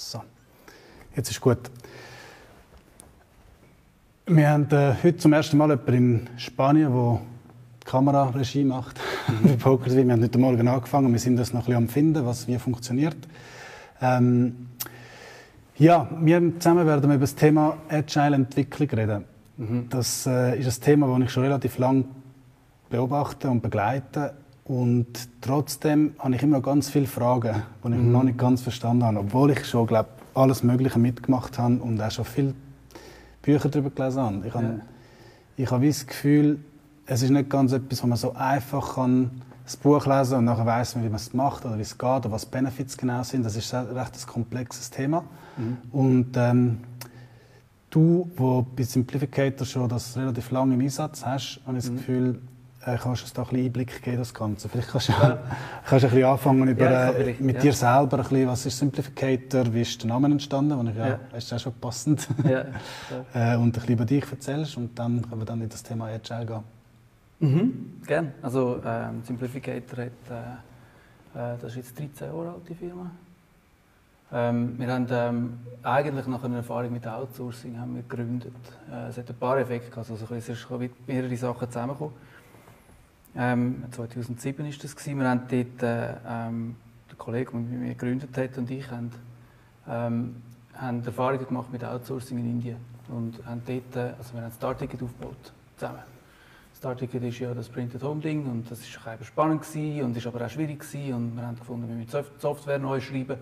So, jetzt ist gut. Wir haben äh, heute zum ersten Mal jemanden in Spanien, der Kameraregie macht mhm. Poker Wir haben heute Morgen angefangen, wir sind das noch ein bisschen am finden, was wie funktioniert. Ähm, ja, wir zusammen werden über das Thema Agile Entwicklung reden. Mhm. Das äh, ist ein Thema, das ich schon relativ lange beobachte und begleite. Und trotzdem habe ich immer noch ganz viele Fragen, die ich mhm. noch nicht ganz verstanden habe, obwohl ich schon, glaube alles Mögliche mitgemacht habe und auch schon viele Bücher darüber gelesen habe. Ich habe, ich habe das Gefühl, es ist nicht ganz etwas, wo man so einfach kann das Buch lesen und nachher weiß man, wie man es macht oder wie es geht oder was Benefits genau sind. Das ist ein recht komplexes Thema. Mhm. Und ähm, du, wo bei Simplificator schon das relativ lange im Einsatz hast, habe ich das mhm. Gefühl, kannst du uns da ein bisschen Einblick geben, das Ganze. Vielleicht kannst du, ja. kannst du ein bisschen anfangen über, ja, äh, mit ja. dir selber, ein bisschen, was ist Simplificator, wie ist der Name entstanden, und ich, ja, ja. ist auch schon passend, ja, äh, und ein bisschen über dich erzählst und dann können wir dann in das Thema Agile gehen. Mhm, gerne. Also ähm, Simplificator hat, äh, äh, das ist jetzt 13 Jahre alt, die Firma. Ähm, wir haben ähm, eigentlich nach einer Erfahrung mit Outsourcing haben wir gegründet. Äh, es hat ein paar Effekte gehabt, also es ist mehrere Sachen zusammengekommen. Ähm, 2007 war das gewesen. Wir haben dort, äh, ähm, der Kollege, der mit mir gegründet hat, und ich haben, ähm, haben Erfahrungen gemacht mit Outsourcing in Indien und haben dort, äh, also wir haben ein Starticket aufgebaut zusammen. Starticket ist ja das Printed Home Ding und das war spannend gewesen und ist aber auch schwierig gewesen und wir haben gefunden, wir müssen Software neu schreiben,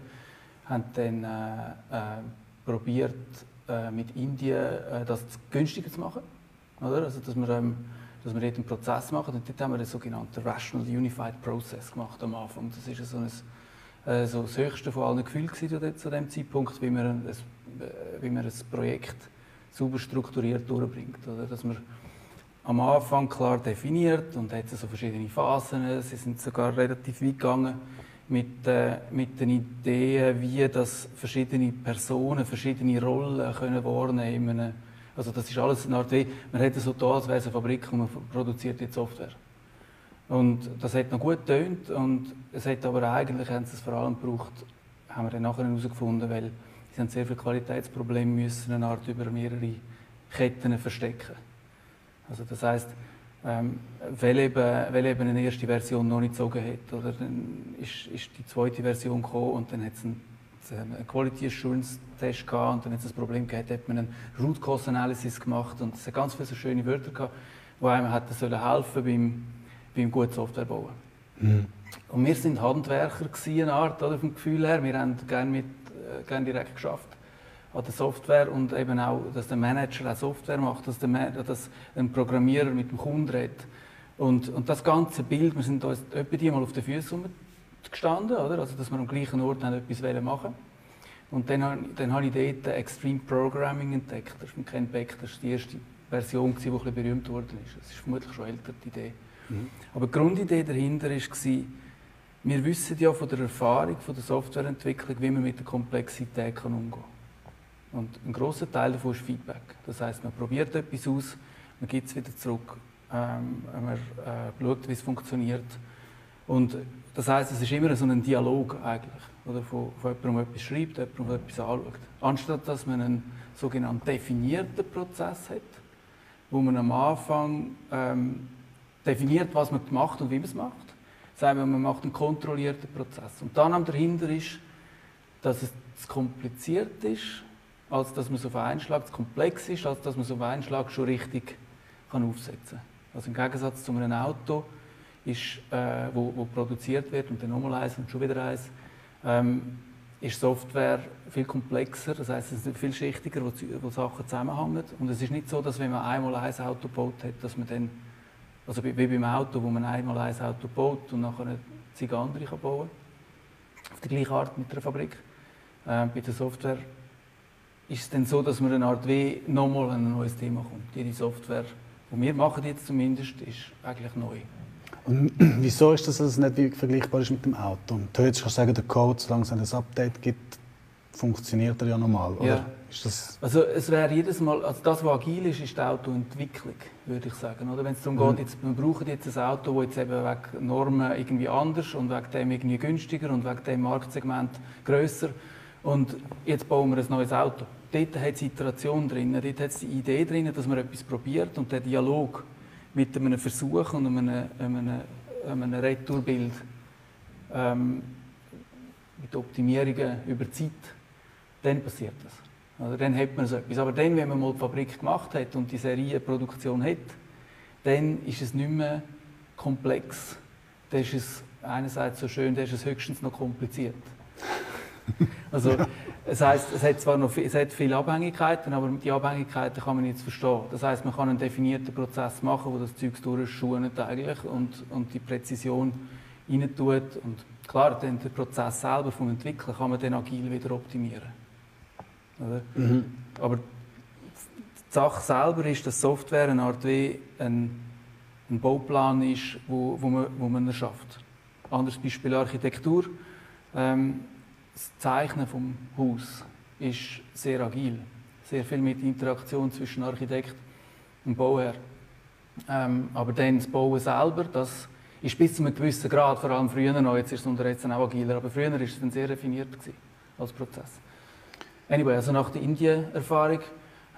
haben dann äh, äh, probiert äh, mit Indien äh, das günstiger zu machen, oder? Also dass wir ähm, dass wir dort einen Prozess machen und dort haben wir den sogenannten Rational Unified Process gemacht am Anfang. Das ist so, ein, äh, so das höchste von allen Gefühlen zu dem Zeitpunkt, wie man ein, äh, wie man ein Projekt sauber strukturiert durchbringt, oder? Dass man am Anfang klar definiert und hat so verschiedene Phasen. Sie sind sogar relativ weit gegangen mit, äh, mit den Ideen, wie das verschiedene Personen verschiedene Rollen können wahrnehmen können. Also das ist alles eine Art wie, man hätte so da, als wäre es eine Fabrik und man produziert jetzt Software. Und das hat noch gut getönt und es hat aber eigentlich, haben sie es vor allem gebraucht, haben wir dann nachher herausgefunden, weil sie haben sehr viele Qualitätsprobleme müssen, eine Art über mehrere Ketten verstecken. Also das heißt, ähm, weil, eben, weil eben eine erste Version noch nicht gezogen hat, oder dann ist, ist die zweite Version gekommen und dann hat es einen, einen Quality Assurance Test gehabt und dann hat es ein Problem gehabt, hat man einen Root Cause Analysis gemacht und es hat ganz viele so schöne Wörter gehabt, die einem hätten sollen helfen beim, beim guten Software bauen. Mhm. Und wir sind Handwerker gewesen, eine Art, oder, vom Gefühl her. Wir haben gerne, mit, äh, gerne direkt geschafft an der Software und eben auch, dass der Manager auch Software macht, dass, der, dass ein Programmierer mit dem Kunden redet. Und, und das ganze Bild, wir sind uns etwa die mal auf den Füßen gestanden, oder? Also, dass wir am gleichen Ort etwas machen wollen. Und dann, dann habe ich dort Extreme Programming entdeckt. Das ist von Ken Beck, das war die erste Version, die ein berühmt worden ist. Das ist vermutlich schon älter, die Idee. Mhm. Aber die Grundidee dahinter war, wir wissen ja von der Erfahrung von der Softwareentwicklung, wie man mit der Komplexität umgehen kann. Und ein großer Teil davon ist Feedback. Das heißt, man probiert etwas aus, man gibt es wieder zurück, ähm, man äh, schaut, wie es funktioniert. Und das heißt, es ist immer so ein Dialog eigentlich, oder von, von jemandem, etwas schreibt, jemandem, etwas anschaut. Anstatt dass man einen sogenannten definierten Prozess hat, wo man am Anfang ähm, definiert, was man macht und wie man es macht, sagen wir, man macht einen kontrollierten Prozess. Und dann am dahinter ist, dass es zu kompliziert ist als dass man so auf einen Schlag zu komplex ist, als dass man so auf einen Schlag schon richtig kann aufsetzen kann. Also im Gegensatz zu einem Auto, ist, äh, wo, wo, produziert wird und dann nochmal eins und schon wieder eins, ähm, ist Software viel komplexer, das heißt, es ist viel schichtiger, wo, wo Sachen zusammenhängen. Und es ist nicht so, dass wenn man einmal ein Auto gebaut hat, dass man dann, also wie beim Auto, wo man einmal ein Auto baut und nachher zig andere kann bauen kann, auf die gleiche Art mit der Fabrik. Äh, bei der Software ist es dann so, dass man eine Art wie nochmal ein neues Thema kommt. Jede Software, die wir machen jetzt zumindest, ist eigentlich neu. Und wieso ist das, dass es nicht vergleichbar ist mit dem Auto? Theoretisch kannst du sagen, der Code, solange es ein Update gibt, funktioniert er ja normal, oder? Ja. also es wäre jedes Mal, also das, was agil ist, ist die Autoentwicklung, würde ich sagen. Oder? Wenn es darum mhm. geht, jetzt, wir brauchen jetzt ein Auto, das jetzt eben wegen Normen irgendwie anders und wegen dem irgendwie günstiger und wegen dem Marktsegment grösser Und jetzt bauen wir ein neues Auto. Dort hat es Iteration drin, dort hat es die Idee drin, dass man etwas probiert und der Dialog mit einem Versuch und einem, einem, einem Retourbild ähm, mit Optimierungen über Zeit, dann passiert das. Also dann hat man so etwas. Aber dann, wenn man mal die Fabrik gemacht hat und die Serienproduktion hat, dann ist es nicht mehr komplex. Dann ist es einerseits so schön, dann ist es höchstens noch kompliziert. Also, es heißt, es hat zwar noch viel, es hat viele Abhängigkeiten, aber die Abhängigkeiten kann man jetzt verstehen. Das heißt, man kann einen definierten Prozess machen, wo das Zeug durchschunet eigentlich und, und die Präzision rein tut. Und klar, den Prozess selber vom Entwickeln kann man dann agil wieder optimieren. Mhm. Aber die Sache selber ist, dass Software eine Art wie ein, ein Bauplan ist, wo, wo, man, wo man erschafft. Anderes Beispiel Architektur. Ähm, das Zeichnen vom Haus ist sehr agil. Sehr viel mit Interaktion zwischen Architekt und Bauherr. Ähm, aber dann das Bauen selber, das ist bis zu einem gewissen Grad, vor allem früher noch, jetzt ist es unter jetzt auch agiler, aber früher war es dann sehr definiert als Prozess. Anyway, also nach der Indien-Erfahrung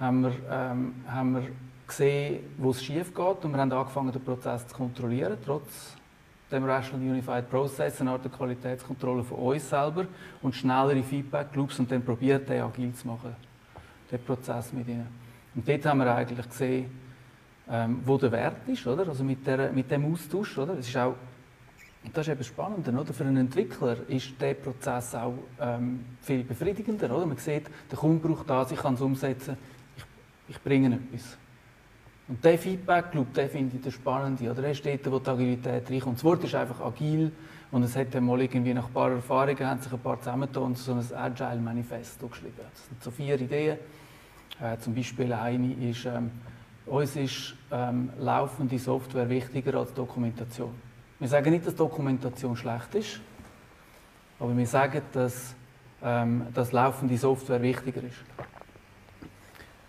haben ähm, haben wir gesehen, wo es schief geht und wir haben angefangen, den Prozess zu kontrollieren, trotz dem Rational Unified Process, eine Art der Qualitätskontrolle von uns selber und schnellere Feedback Loops und dann probiert, den agil zu machen, den Prozess mit ihnen. Und dort haben wir eigentlich gesehen, ähm, wo der Wert ist, oder? Also mit, der, mit dem Austausch, oder? Das ist auch, das ist eben spannender, oder? Für einen Entwickler ist der Prozess auch ähm, viel befriedigender, oder? Man sieht, der Kunde braucht das, ich kann es umsetzen, ich, ich bringe etwas. Und der Feedback-Loop, den finde ich der spannende. Oder er ist dort, wo die Agilität reinkommt. Das Wort ist einfach agil und es hat dann mal irgendwie nach ein paar Erfahrungen haben sich ein paar zusammengetan so ein Agile Manifesto geschrieben. Das sind so vier Ideen. Äh, zum Beispiel eine ist, ähm, uns ist ähm, laufende Software wichtiger als Dokumentation. Wir sagen nicht, dass Dokumentation schlecht ist, aber wir sagen, dass, ähm, dass laufende Software wichtiger ist.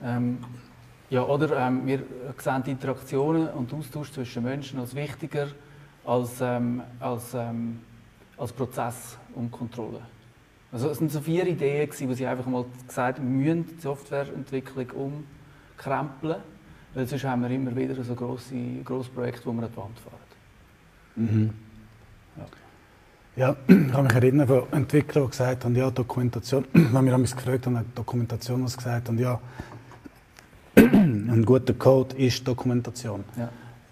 Ähm, ja, oder ähm, wir sehen die Interaktionen und Austausch zwischen Menschen als wichtiger als, ähm, als, ähm, als Prozess und Kontrolle. Also es sind so vier Ideen, die sie einfach mal gesagt haben, wir müssen die Softwareentwicklung umkrempeln, weil sonst haben wir immer wieder so grosse, grosse Projekte, wo wir an die Wand fahren. Mhm. Ja. ja. ich kann mich erinnern von Entwicklern, die gesagt haben, ja, Dokumentation, wenn wir uns gefragt haben, Dokumentation, was gesagt haben, ja, ein guter Code ist Dokumentation. Ja.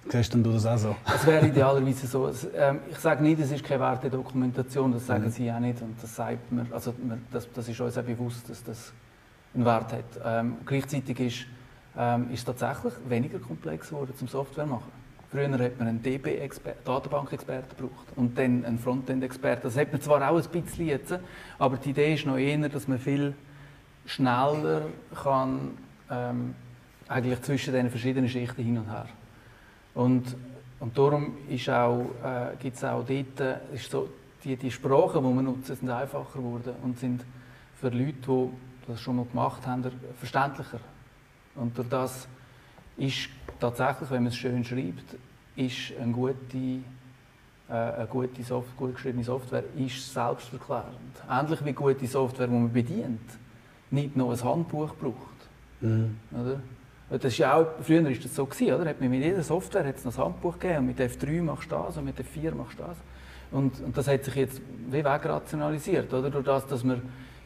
Siehst du das auch so? Es wäre idealerweise so. Ähm, ich sage nicht, es ist keine Werte Dokumentation, das sagen mhm. Sie auch nicht. Und das sagt man, also das, das ist uns auch bewusst, dass das einen Wert hat. Ähm, gleichzeitig ist, ähm, ist es tatsächlich weniger komplex geworden zum Software machen. Früher hat man einen DB-Datenbank-Experten gebraucht und dann einen Frontend-Experten. Das hat man zwar auch ein bisschen jetzt, aber die Idee ist noch eher, dass man viel schneller kann ähm, eigentlich zwischen den verschiedenen Schichten hin und her. Und, und darum ist auch, äh, gibt es auch dort, äh, ist so, die, die Sprachen, die man nutzen, sind einfacher geworden und sind für Leute, die das schon mal gemacht haben, verständlicher. Und durch das ist tatsächlich, wenn man es schön schreibt, ist eine gute, äh, eine gute Software, gut geschriebene Software ist selbstverklärend. Ähnlich wie gute Software, die man bedient, nicht nur ein Handbuch braucht. Mhm. Oder? Das ist ja auch, früher war das so, oder? Mit jeder Software hat es noch ein Handbuch gegeben und mit F3 machst du das und mit F4 machst du das. Und, und das hat sich jetzt wie wegrationalisiert, oder? Durch das, dass man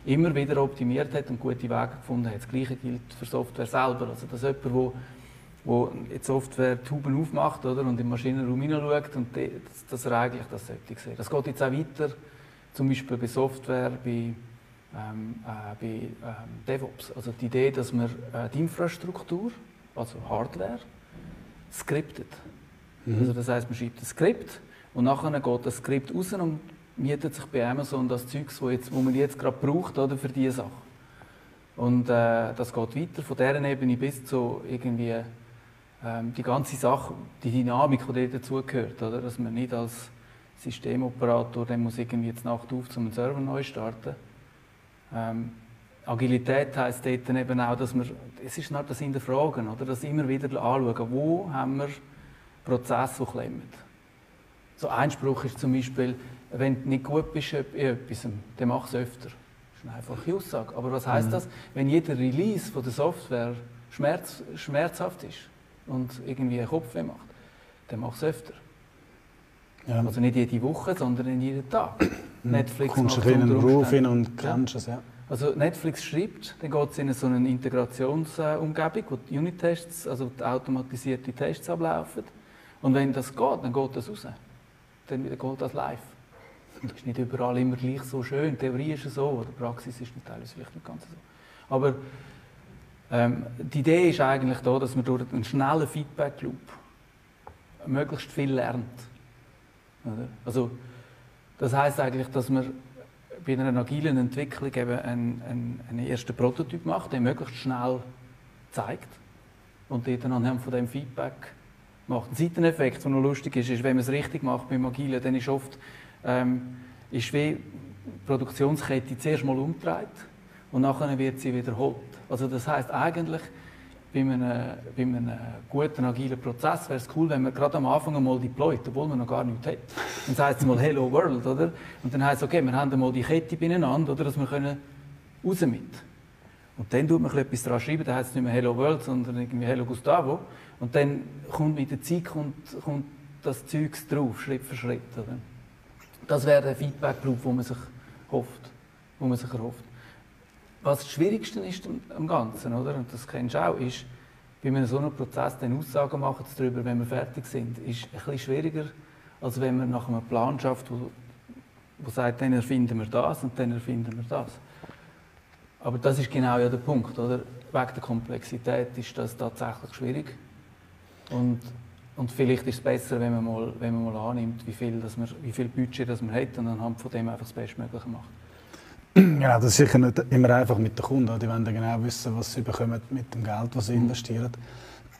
immer wieder optimiert hat und gute Wege gefunden hat. Das Gleiche gilt für Software selber. Also, dass jemand, wo, wo Software Tuben aufmacht, oder? Und im Maschinenraum hineinschaut und die, dass, dass er eigentlich das sollte sehen. Das geht jetzt auch weiter, zum Beispiel bei Software, bei ähm, äh, bei ähm, DevOps. Also die Idee, dass man äh, die Infrastruktur, also Hardware, skriptet. Mhm. Also das heißt, man schreibt ein Skript und nachher geht das Skript raus und mietet sich bei Amazon das Zeug, wo, jetzt, wo man jetzt gerade braucht oder, für diese Sache. Und äh, das geht weiter von dieser Ebene bis zu irgendwie ähm, die ganze Sache, die Dynamik, die dazugehört. Oder? Dass man nicht als Systemoperator, der muss irgendwie jetzt Nacht auf, um einen Server neu starten ähm, Agilität heisst dort eben auch, dass wir, es ist nicht das Hinterfragen, oder? das immer wieder anschauen, wo haben wir Prozesse, die klemmen. So ein Spruch ist zum Beispiel, wenn du nicht gut bist in etwas, dann mach es öfter. ist eine einfache Aussage. Aber was heißt mhm. das, wenn jeder Release von der Software schmerz, schmerzhaft ist und irgendwie einen Kopfweh macht, dann mach es öfter. Ja. Also nicht jede Woche, sondern jeden Tag. Mhm. Netflix Kommst macht in einen Ruf hin und kennst ja. es, ja. Also Netflix schreibt, dann geht es in so eine Integrationsumgebung, wo die Unit-Tests, also die automatisierte Tests ablaufen. Und wenn das geht, dann geht das raus. Dann geht das live. Das ist nicht überall immer gleich so schön. Die Theorie ist so, oder die Praxis ist teilweise vielleicht nicht ganz so. Aber ähm, die Idee ist eigentlich da, dass man durch einen schnellen Feedback-Loop möglichst viel lernt. Oder? Also, das heißt eigentlich, dass man bei einer agilen Entwicklung eben einen, einen, einen ersten Prototyp macht, der möglichst schnell zeigt und dann anhand von dem Feedback macht. Ein Seiteneffekt, der noch lustig ist, ist, wenn man es richtig macht beim Agilen, dann ist oft ähm, ist wie die Produktionskette zuerst mal umgedreht und nachher wird sie wiederholt. Also das heißt eigentlich, bei einem, bei einem guten agilen Prozess wäre es cool, wenn man gerade am Anfang einmal deployt, obwohl man noch gar nichts hat. Dann heißt es mal Hello World, oder? Und dann heißt es, okay, wir haben einmal die Kette beieinander, oder, dass wir können raus mit. Und dann tut man etwas daran schreiben, dann heißt es nicht mehr Hello World, sondern irgendwie Hello Gustavo. Und dann kommt mit der Zeit kommt, kommt das Zeugs drauf, Schritt für Schritt, oder? Das wäre der Feedback-Loop, den man sich hofft, wo man sich erhofft. Was das Schwierigste ist am Ganzen, oder? und das kennst du auch, ist, bei einem so einem Prozess dann Aussagen machen darüber, wenn wir fertig sind, ist ein bisschen schwieriger, als wenn man nach einem Plan schafft, wo, wo sagt, dann erfinden wir das und dann erfinden wir das. Aber das ist genau ja der Punkt, oder? Wegen der Komplexität ist das tatsächlich schwierig. Und, und vielleicht ist es besser, wenn man mal, wenn man mal annimmt, wie viel, dass man, wie viel Budget das man hat und anhand von dem einfach das Bestmögliche macht. Genau, das ist sicher nicht immer einfach mit den Kunden. Die wollen genau wissen, was sie bekommen mit dem Geld, das sie mhm. investieren.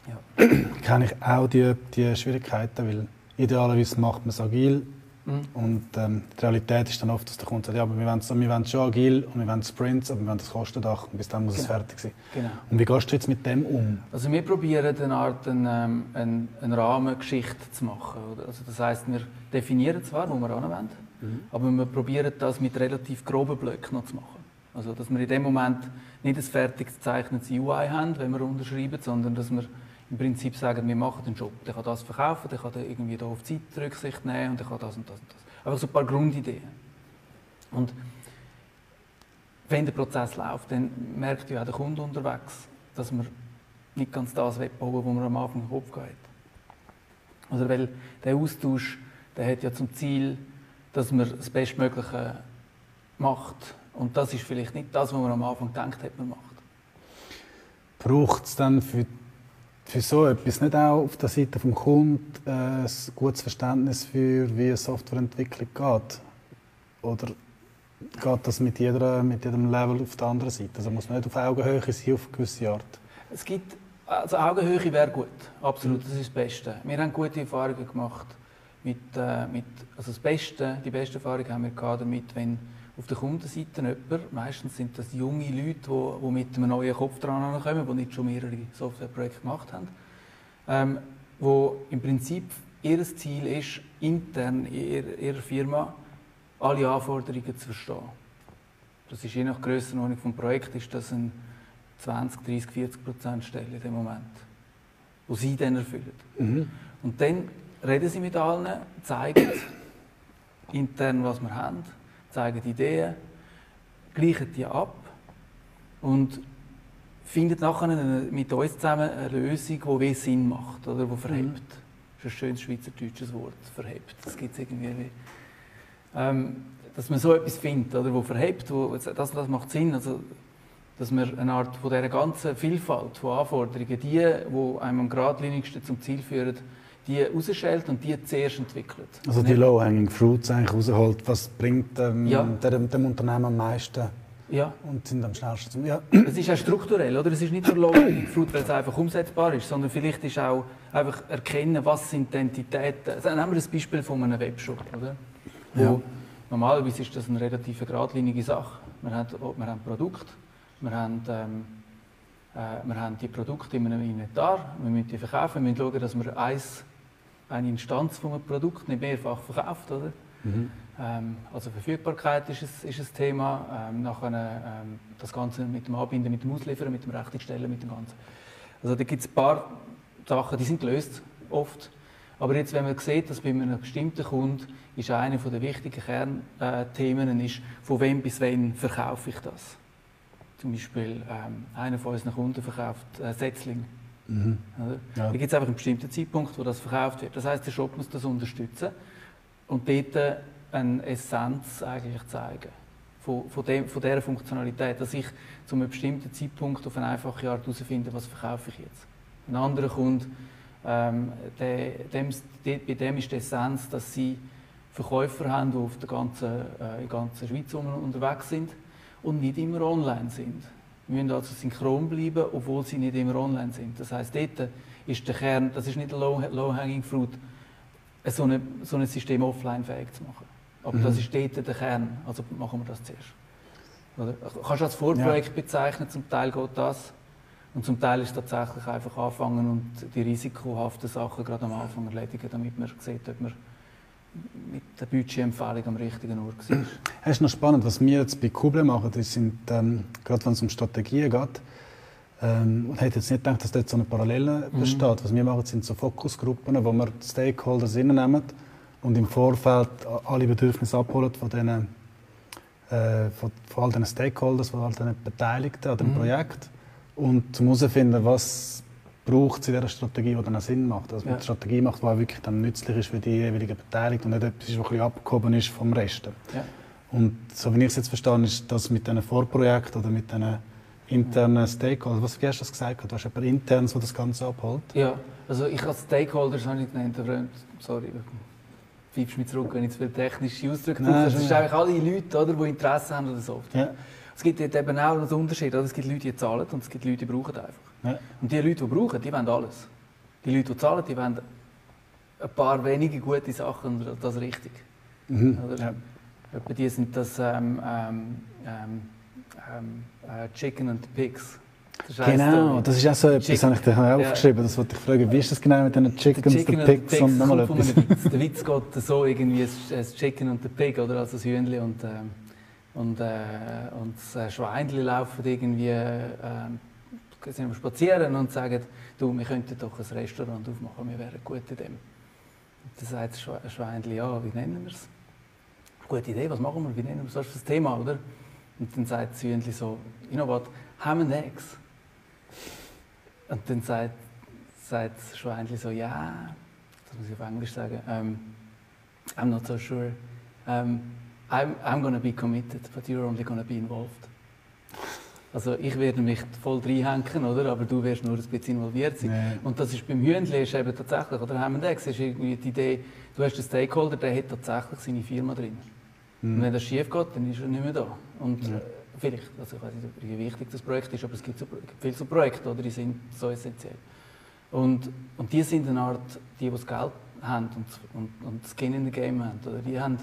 Ja. Kenne ich auch die, die Schwierigkeiten, weil idealerweise macht man es agil. Mhm. Und ähm, die Realität ist dann oft, dass der Kunde sagt, ja, aber wir wollen, wir wollen schon agil und wir wollen Sprints, aber wir wollen das Kostendach und bis dann muss genau. es fertig sein. Genau. Und wie gehst du jetzt mit dem um? Also wir probieren eine Art eine, ähm, eine, eine Rahmengeschichte zu machen. Also das heißt, wir definieren zwar, wo wir anwenden, Mhm. Aber wir probieren das mit relativ groben Blöcken noch zu machen. Also, dass wir in dem Moment nicht ein fertig gezeichnetes UI haben, wenn wir unterschreiben, sondern dass wir im Prinzip sagen, wir machen den Job. Der kann das verkaufen, der kann irgendwie da auf Zeit Rücksicht nehmen und der kann das und das und das. Einfach so ein paar Grundideen. Und wenn der Prozess läuft, dann merkt ja auch der Kunde unterwegs, dass wir nicht ganz das wegbauen, was wir am Anfang im Kopf hat. Also weil der Austausch, der hat ja zum Ziel, dass man das Bestmögliche macht. Und das ist vielleicht nicht das, was man am Anfang gedacht hat, man macht. Braucht es dann für, für so etwas nicht auch auf der Seite des Kunden äh, ein gutes Verständnis für, wie eine Softwareentwicklung geht? Oder geht das mit, jeder, mit jedem Level auf der anderen Seite? Also muss man nicht auf Augenhöhe sein, auf gewisse Art? Es gibt, also Augenhöhe wäre gut, absolut, das ist das Beste. Wir haben gute Erfahrungen gemacht mit, äh, mit, also das Beste, die beste Erfahrung haben wir damit, wenn auf der Kundenseite jemand, meistens sind das junge Leute, die, die mit einem neuen Kopf dran kommen, die nicht schon mehrere Softwareprojekte gemacht haben, ähm, wo im Prinzip ihr Ziel ist, intern in ihrer, Firma alle Anforderungen zu verstehen. Das ist je nach Grössenordnung des Projekts ist das ein 20, 30, 40 Prozent Stelle in dem Moment, wo sie dann erfüllen. Mhm. Und dann reden sie mit allen, zeigen intern, was wir haben, zeigen Ideen, gleichen die ab und finden nachher mit uns zusammen eine Lösung, die Sinn macht oder die verhebt. Mhm. Das ist ein schönes schweizerdeutsches Wort, verhebt. Das gibt es irgendwie. Ähm, dass man so etwas findet, oder, wo verhebt, wo, das, das macht Sinn. Also, dass man eine Art von dieser ganzen Vielfalt von Anforderungen, die, die einem am geradlinigsten zum Ziel führen, die rausschält und die zuerst entwickelt. Also die Low-Hanging Fruits eigentlich rausholt, was bringt ähm, ja. dem, dem, Unternehmen am meisten ja. und sind am schnellsten. Ja. Es ist auch strukturell, oder? Es ist nicht nur Low-Hanging Fruit, weil es einfach umsetzbar ist, sondern vielleicht ist auch einfach erkennen, was sind Identitäten. Also nehmen wir das Beispiel von einem Webshop, oder? Ja. normalerweise ist das eine relativ geradlinige Sache. Wir haben, wir haben Produkt, wir haben... Ähm, äh, wir haben die Produkte in einem Inventar, wir müssen die verkaufen, wir müssen schauen, dass wir eins eine Instanz von einem Produkt nicht mehrfach verkauft, oder? Mhm. Ähm, also Verfügbarkeit ist ein, ist ein Thema. Ähm, nachher ähm, das Ganze mit dem Anbinden, mit dem Ausliefern, mit dem Rechnungsstellen, mit dem Ganzen. Also da gibt es ein paar Sachen, die sind gelöst oft. Aber jetzt, wenn man sieht, dass bei einem bestimmten Kunden ist eine der wichtigen Kernthemen ist, von wem bis wann verkaufe ich das? Zum Beispiel ähm, einer von unseren Kunden verkauft äh, Setzling. Mhm. Ja. Da gibt es einfach einen bestimmten Zeitpunkt, wo das verkauft wird. Das heißt, der Shop muss das unterstützen und dort eine Essenz eigentlich zeigen von, von, dem, von dieser Funktionalität, dass ich zu einem bestimmten Zeitpunkt auf eine einfache Art herausfinde, was verkaufe ich jetzt. Ein anderer Kunde ähm, der, dem, bei dem ist die Essenz, dass sie Verkäufer haben, die auf der ganzen, äh, in der ganzen Schweiz unterwegs sind und nicht immer online sind. Wir müssen also synchron bleiben, obwohl sie nicht immer online sind. Das heißt, dort ist der Kern, das ist nicht ein low-hanging fruit, so, eine, so ein System offline fähig zu machen. Aber mhm. das ist dort der Kern, also machen wir das zuerst. Oder? Kannst du als Vorprojekt ja. bezeichnen, zum Teil geht das. Und zum Teil ist es tatsächlich einfach anfangen und die risikohaften Sachen gerade am Anfang erledigen, damit man sieht, ob man mit der Budgetempfehlung am richtigen Ort war. Es ist noch spannend, was wir jetzt bei Kuble machen, das sind, ähm, gerade wenn es um Strategien geht, ähm, und hätte jetzt nicht gedacht, dass dort so eine Parallele mhm. besteht. Was wir machen, sind so Fokusgruppen, wo wir die Stakeholders nehmen und im Vorfeld alle Bedürfnisse abholen von diesen, äh, von, von all diesen Stakeholders, von all diesen Beteiligten an dem mhm. Projekt und zum herausfinden, was braucht es in dieser Strategie, die dann auch Sinn macht. Also ja. eine Strategie macht, die auch wirklich dann nützlich ist für die jeweiligen Beteiligten und nicht etwas ist, was ein bisschen abgehoben ist vom Rest. Ja. Und so wie ich es jetzt verstanden ist das mit diesen Vorprojekten oder mit diesen internen Stakeholders, was hast du das gesagt? Du hast jemanden internes, der das Ganze abholt? Ja, also ich als Stakeholders habe ich genannt, aber sorry, pfeifst mich zurück, wenn ich zu viele technische Ausdrücke brauche. Das sind eigentlich alle Leute, oder, die Interesse haben an der Software. Ja. Es gibt eben auch einen Unterschied. Oder? Es gibt Leute, die zahlen und es gibt Leute, die brauchen einfach. Ja. Und die Leute, die brauchen, die wollen alles. Die Leute, die zahlen, die wollen ein paar wenige gute Sachen und das richtig. Mhm. Ja. Etwa die sind das ähm, ähm, ähm, ähm äh, Chicken and the Pigs. Das genau, das ist auch so etwas, habe ich dir aufgeschrieben. Ja. Das wollte ich fragen. Wie ist das genau mit den Chickens, Chicken the Pigs und, und nochmal etwas? Witz. Der Witz geht so irgendwie, das Chicken und the Pig, oder? Also das Hühnchen und... Ähm, und, äh, und das Schweinchen laufen irgendwie äh, sind wir spazieren und sagen, du, wir könnten doch ein Restaurant aufmachen, wir wären gut in dem. Und dann sagt das Schweinchen, ja, wie nennen wir es? Gute Idee, was machen wir, wie nennen wir es? Was ist das Thema, oder? Und dann sagt das Hühnchen so, you know what, ham and eggs. Und dann sagt, sagt das Schweinchen so, ja, das muss ich auf Englisch sagen, um, ähm, I'm not so sure. Um, ähm, I'm, I'm to be committed, but you're only to be involved. Also ich werde mich voll reinhängen, oder? aber du wirst nur ein bisschen involviert sein. Nee. Und das ist beim Hühnchen ist eben tatsächlich, oder haben wir ist irgendwie die Idee, du hast einen Stakeholder, der hat tatsächlich seine Firma drin. Mhm. Und wenn das schief geht, dann ist er nicht mehr da. Und ja. vielleicht, also ich weiß nicht, wie wichtig das Projekt ist, aber es gibt, so, viele so Projekte, oder? die sind so essentiell. Und, und die sind eine Art, die, die das Geld haben und, und, und Skin in the Game haben, oder? die haben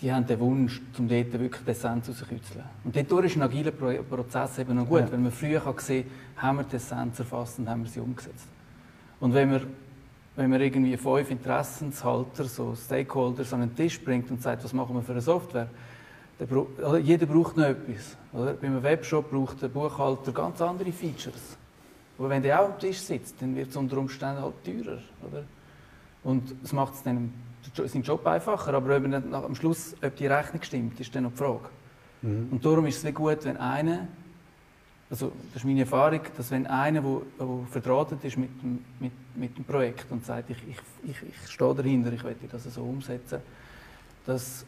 die haben den Wunsch, um dort wirklich die Essenz rauszukitzeln. Und dort ist ein agiler Prozess eben noch gut, ja. weil man früher kann sehen haben wir die Essenz erfasst und haben wir sie umgesetzt. Und wenn man, wenn man irgendwie fünf Interessenshalter, so Stakeholders an den Tisch bringt und sagt, was machen wir für eine Software, bra jeder braucht noch etwas. Oder? Bei einem Webshop braucht der Buchhalter ganz andere Features. Aber wenn der auch am Tisch sitzt, dann wird es unter Umständen halt teurer. Oder? Und es macht es dann seinen Job einfacher, aber ob am Schluss, ob die Rechnung stimmt, ist dann noch die Frage. Mhm. Und darum ist es gut, wenn einer, also das ist meine Erfahrung, dass wenn einer, der, verdrahtet ist mit dem, mit, mit dem Projekt und sagt, ich, ich, ich, ich stehe dahinter, ich möchte das so umsetzen, dass,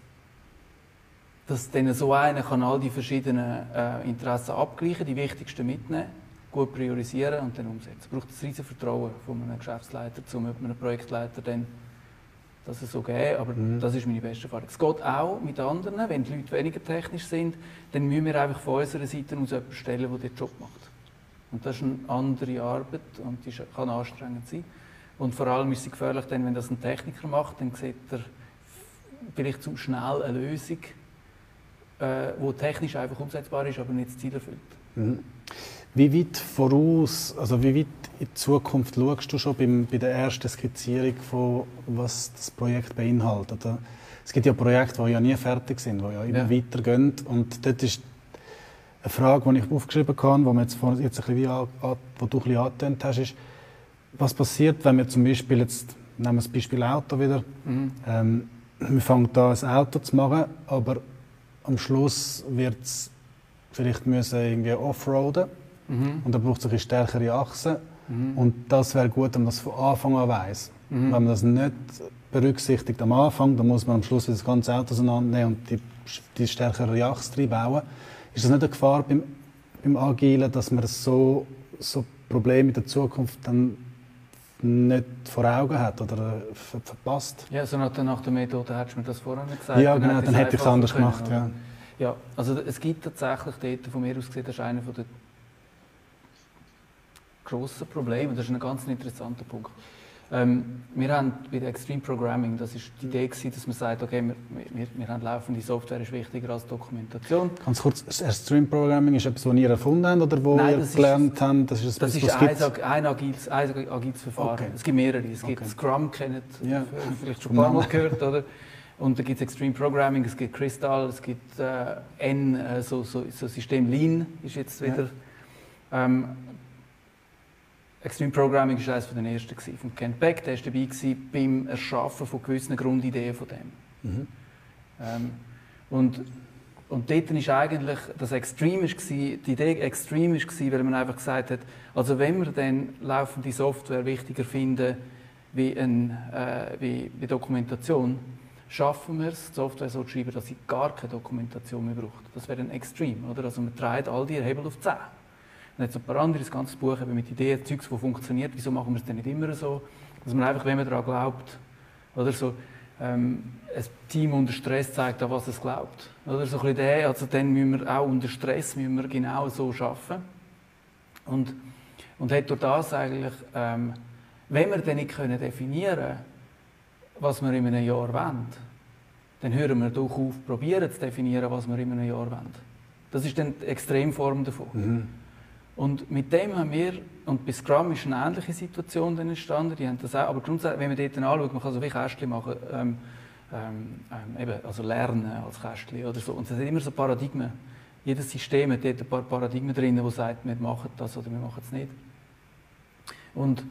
dass dann so einer kann all die verschiedenen äh, Interessen abgleichen, die wichtigsten mitnehmen, gut priorisieren und dann umsetzen. Es braucht ein riesiges Vertrauen von einem Geschäftsleiter, zu einem Projektleiter dann dass es so geht, aber mhm. das ist meine beste Erfahrung. Es geht auch mit anderen, wenn die Leute weniger technisch sind, dann müssen wir einfach von unserer Seite aus jemanden stellen, der den Job macht. Und das ist eine andere Arbeit und die kann anstrengend sein. Und vor allem ist sie gefährlich, denn wenn das ein Techniker macht, dann sieht er vielleicht zu schnell eine Lösung, äh, die technisch einfach umsetzbar ist, aber nicht das Ziel erfüllt. Mhm. Wie weit voraus, also wie weit in die Zukunft schaust du schon beim, bei der ersten Skizzierung von was das Projekt beinhaltet? es gibt ja Projekte, die ja nie fertig sind, die ja immer ja. weitergehen. Und dort ist eine Frage, die ich aufgeschrieben habe, die, jetzt, jetzt ein bisschen wo du ein bisschen angetönt hast, ist, was passiert, wenn wir zum Beispiel jetzt, nehmen wir das Beispiel Auto wieder, mhm. ähm, wir fangen da ein Auto zu machen, aber am Schluss wird es vielleicht müssen irgendwie offroaden mhm. und dann braucht es eine stärkere Achse mhm. und das wäre gut, wenn man das von Anfang an weiß. Mhm. Wenn man das nicht berücksichtigt am Anfang, dann muss man am Schluss das ganze Auto auseinandernehmen und die, die stärkere Achse reinbauen. Ist das nicht eine Gefahr beim, beim Agilen, dass man so, so Probleme in der Zukunft dann nicht vor Augen hat oder ver verpasst. Ja, so nach der, nach der Methode hättest du mir das vorher nicht gesagt. Ja, genau, dann hätte ich es anders können, gemacht. Ja. ja, also es gibt tatsächlich dort, von mir aus gesehen, das ist einer der grossen Probleme, das ist ein ganz interessanter Punkt. Ähm, wir haben bei der Extreme Programming, das ist die Idee gewesen, dass man sagt, okay, wir, wir, wir haben laufende Software, ist wichtiger als Dokumentation. Ganz kurz, Extreme Programming ist etwas, was ihr erfunden habt oder wo Nein, ihr gelernt habt? Das ist, das ist ein, ein, agiles, ein agiles Verfahren. Okay. Es gibt mehrere. Es gibt okay. Scrum, kennt ja. vielleicht schon ein paar Mal gehört, oder? Und da gibt es Extreme Programming, es gibt Crystal, es gibt äh, N, äh, so, so, so System Lean ist jetzt wieder. Ja. Ähm, Extreme Programming war eines der ersten von Ken Beck. Der war dabei gewesen beim Erschaffen von gewissen Grundideen von dem. Mhm. Ähm, und, und dort war eigentlich das Extreme, die Idee Extreme weil man einfach gesagt hat, also wenn wir dann laufende Software wichtiger finden wie, ein, äh, wie, wie Dokumentation, schaffen wir es, die Software so zu schreiben, dass sie gar keine Dokumentation mehr braucht. Das wäre ein Extreme, oder? Also man dreht all die Hebel auf 10. Dann hat ein paar andere, das ganze Buch eben mit Ideen, Zeugs, die funktioniert. Wieso machen wir es denn nicht immer so? Dass man einfach, wenn man daran glaubt, oder so, ähm, ein Team unter Stress zeigt, an was es glaubt. Oder so ein bisschen also dann müssen wir auch unter Stress müssen wir genau so arbeiten. Und, und hat durch das eigentlich, ähm, wenn wir dann nicht können definieren was wir in einem Jahr wollen, dann hören wir doch auf, probieren zu definieren, was wir in einem Jahr wollen. Das ist dann die Extremform davon. Mhm. Und mit dem haben wir, und bei Scrum ist eine ähnliche Situation dann entstanden, die haben das auch, aber grundsätzlich, wenn man dort anschaut, man kann so wie Kästchen machen, ähm, ähm, ähm, eben, also lernen als Kästchen oder so. Und es sind immer so Paradigmen. Jedes System hat dort ein paar Paradigmen drin, die sagt, wir machen das oder wir machen es nicht. Und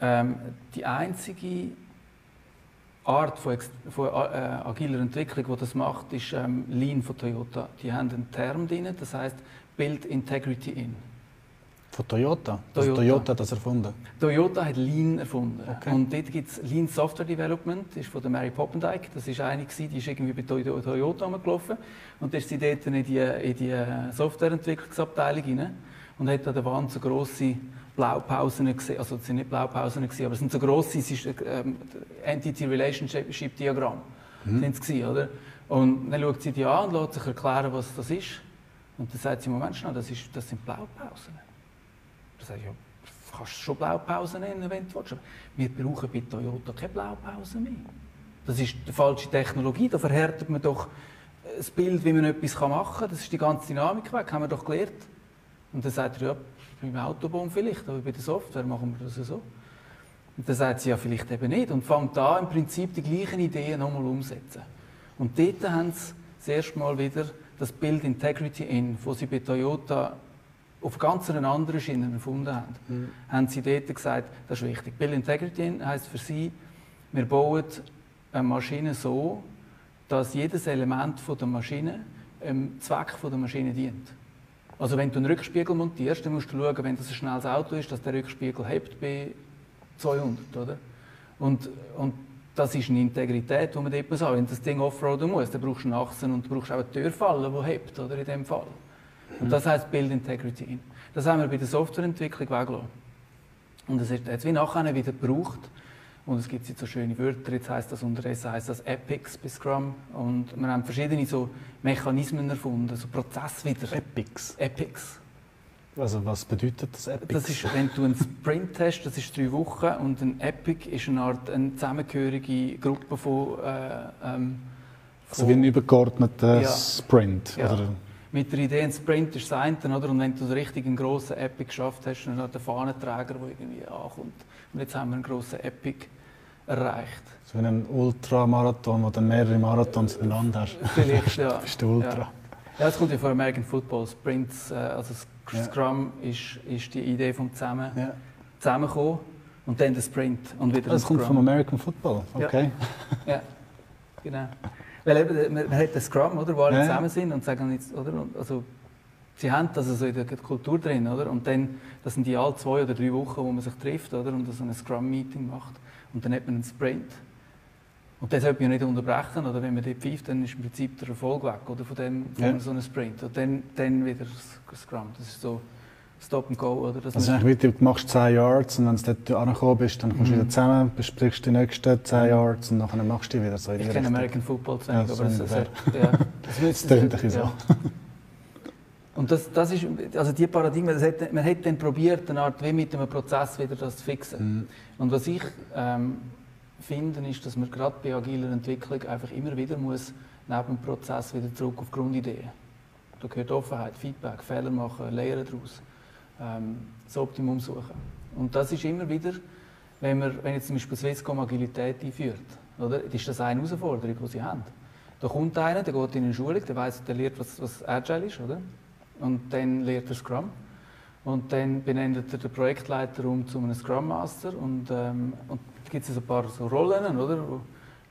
ähm, die einzige Art von, von äh, agiler Entwicklung, die das macht, ist ähm, Lean von Toyota. Die haben einen Term drin, das heißt Build Integrity In. Von Toyota? Toyota. Also Toyota hat das erfunden? Toyota hat Lean erfunden. Okay. Und dort gibt es Lean Software Development, das ist von der Mary Poppendike. Das ist eine, die ist irgendwie bei Toyota rumgelaufen. Und da ist sie dort in die, in die Softwareentwicklungsabteilung rein und hat da eine Wand so grosse Blaupausen gesehen. Also, es sind nicht Blaupausen, gewesen, aber es sind so grosse ähm, Entity Relationship Diagramm. Mhm. Sind oder? Und dann schaut sie die an und lässt sich erklären, was das ist. Und dann sagt sie, Moment schnell, das, ist, das sind Blaupausen. Dann sage ich, ja, kannst schon Blaupausen nennen, wenn du willst. Wir brauchen bei Toyota keine Blaupausen mehr. Das ist die falsche Technologie, da verhärtet man doch das Bild, wie man etwas machen kann. Das ist die ganze Dynamik weg, haben wir doch gelernt. Und dann sagt er, ja, beim Autobahn vielleicht, aber bei der Software machen wir das so. Und dann sagt sie, ja, vielleicht eben nicht. Und fängt da im Prinzip die gleichen Ideen nochmal umsetzen. Und dort haben sie das erste Mal wieder das Build Integrity In, wo sie bei Toyota auf ganz einer anderen Schiene erfunden haben, mhm. haben sie dort gesagt, das ist wichtig. Build Integrity In heisst für sie, wir bauen eine Maschine so, dass jedes Element der Maschine dem Zweck der Maschine dient. Also wenn du einen Rückspiegel montierst, dann musst du schauen, wenn das ein schnelles Auto ist, dass der Rückspiegel hebt bei 200, oder? Und, und das ist eine Integrität, die man dort muss haben. Wenn das Ding offroaden muss, dann brauchst du einen Achsen und du brauchst auch eine Türfalle, die hebt, oder in dem Fall. Und das heißt Build Integrity Das haben wir bei der Softwareentwicklung weggelassen. Und es hat jetzt wie nachher wieder gebraucht. Und es gibt jetzt so schöne Wörter, jetzt heisst das unterdessen heisst das Epics bei Scrum. Und wir haben verschiedene so Mechanismen erfunden, so Prozesse wieder. Epics? Epics. Also was bedeutet das Epic? Das ist, wenn du einen Sprint hast, das ist drei Wochen und ein Epic ist eine Art eine zusammengehörige Gruppe von, äh, ähm, von Also wie ein übergeordneter ja, Sprint, ja. oder? Mit der Idee, ein Sprint ist das eine, oder? Und wenn du richtig einen grossen Epic geschafft hast, dann hat der Fahnenträger, der irgendwie ankommt. Und jetzt haben wir einen grossen Epic erreicht. So wie ein Ultramarathon, wo dann mehrere Marathons ineinander hast. Vielleicht, ja. Das ist der Ultra. Ja. ja, es kommt ja von American Football. Sprints, äh, also Ja. Scrum ist, ist die Idee vom Zusammen, Ja. Zusammenkommen und dann der Sprint und wieder Das kommt Scrum. vom American Football, okay. Ja, genau. Weil eben, man, man hat den Scrum, oder, wo alle Ja, zusammen sind und sagen jetzt, oder, also, sie haben das also in der Kultur drin, oder, und dann, das sind die alle zwei oder drei Wochen, wo man sich trifft, oder, und so ein Scrum-Meeting macht, und dann hat man einen Sprint. Und das sollte man nicht unterbrechen, oder, wenn man dort pfeift, dann ist im Prinzip der Erfolg weg, oder, von dem, von Ja. so einem Sprint. Und dann, dann wieder Scrum, das ist so Stop and Go, oder, dass Also wie du machst 10 Yards und wenn du dort angekommen bist, dann kommst du Mhm. wieder zusammen, besprichst die nächsten 10 Yards und dann machst du die wieder so in ich kenne. American Football zu Ja, so aber es, es, ungefähr. hat- ja, das, Das ein bisschen so. Und das, das ist, also die Paradigmen, das hat, man hat dann probiert, eine Art wie mit einem Prozess wieder das zu fixen. Mhm. Und was ich ähm, finde, ist, dass man gerade bei agiler Entwicklung einfach immer wieder muss neben dem Prozess wieder zurück auf Grundideen. Da gehört Offenheit, Feedback, Fehler machen, Lehren daraus, ähm, das Optimum suchen. Und das ist immer wieder, wenn wir, wenn jetzt zum Beispiel Swisscom Agilität einführt, oder, ist das eine Herausforderung, die sie haben. Da kommt einer, der geht in eine Schulung, der weiß, der lernt, was, was Agile ist, oder? Und dann lernt er Scrum. Und dann benennt er den Projektleiter um zu einem Scrum Master. Und, ähm, und gibt es ein paar so Rollen, oder? Wo,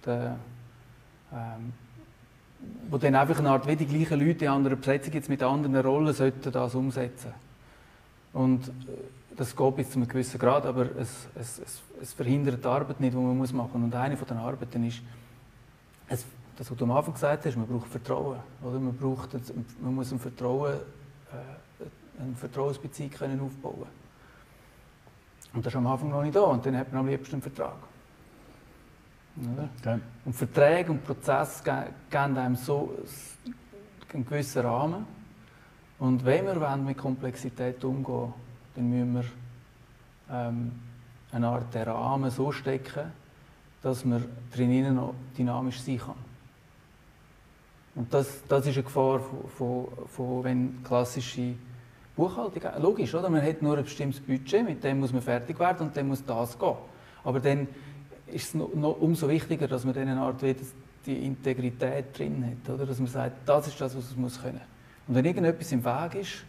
der, ähm, wo dann einfach eine Art, wie die gleichen Leute in anderen Besetzungen jetzt mit anderen Rollen sollten das umsetzen. Und äh, das geht bis zu einem gewissen Grad, aber es, es, es, es verhindert die Arbeit nicht, die man muss machen muss. Und eine von den Arbeiten ist, es, das, was du am Anfang gesagt hast, man braucht Vertrauen. Oder? Man, braucht, man muss ein Vertrauen, äh, eine Vertrauensbeziehung können aufbauen Und das ist am Anfang noch nicht da. Und dann hat man am liebsten einen Vertrag. Okay. Und Verträge und Prozesse ge- geben einem so einen gewissen Rahmen. Und wenn wir wollen, mit Komplexität umgehen dann müssen wir ähm, eine Art der Rahmen so stecken, dass man drinnen noch dynamisch sein kann. Und das, das ist eine Gefahr, von, von, von wenn klassische Buchhaltung, logisch, oder? man hat nur ein bestimmtes Budget, mit dem muss man fertig werden und dann muss das gehen. Aber dann ist es noch, noch umso wichtiger, dass man dann eine Art wie die Integrität drin hat, oder? dass man sagt, das ist das, was es muss können. Und wenn irgendetwas im Weg ist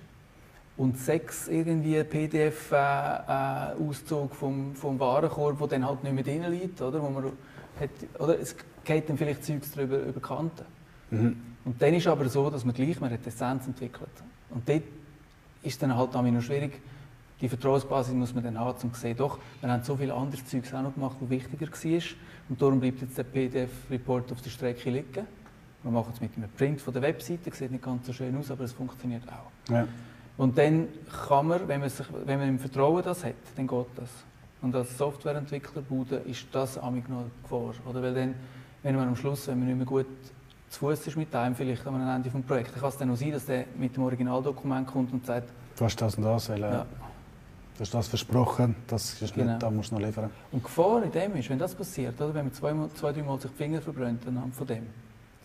und sechs irgendwie PDF-Auszug vom, vom Warenkorb, der dann halt nicht mehr drin liegt, oder? Wo man hat, oder es geht dann vielleicht Zeugs drüber über die Kanten. Mhm. Und dann ist aber so, dass man gleich man hat die Essenz entwickelt. Und dort ist dann halt auch noch schwierig, die Vertrauensbasis muss man dann haben, um zu sehen, doch, wir haben so viel anderes Zeugs auch noch gemacht, was wichtiger war. Und darum bleibt jetzt der PDF-Report auf der Strecke liegen. Wir machen es mit einem Print von der Webseite, sieht nicht ganz so schön aus, aber es funktioniert auch. Ja. Und dann kann man, wenn man, sich, wenn man im Vertrauen das hat, dann geht das. Und als Softwareentwickler Bude ist das amig noch Gefahr. Oder? Weil dann, wenn man am Schluss, wenn man nicht mehr gut zu Fuß ist mit einem, vielleicht am Ende des Projekts, dann kann es dann auch sein, dass der mit dem Originaldokument kommt und sagt, Du hast das und das, weil, äh, ja. du hast das versprochen, das ist Genau. nicht, da musst du noch liefern. Und die Gefahr in dem ist, wenn das passiert, oder, wenn man zweimal, zwei, dreimal sich die Finger verbrennt anhand von dem,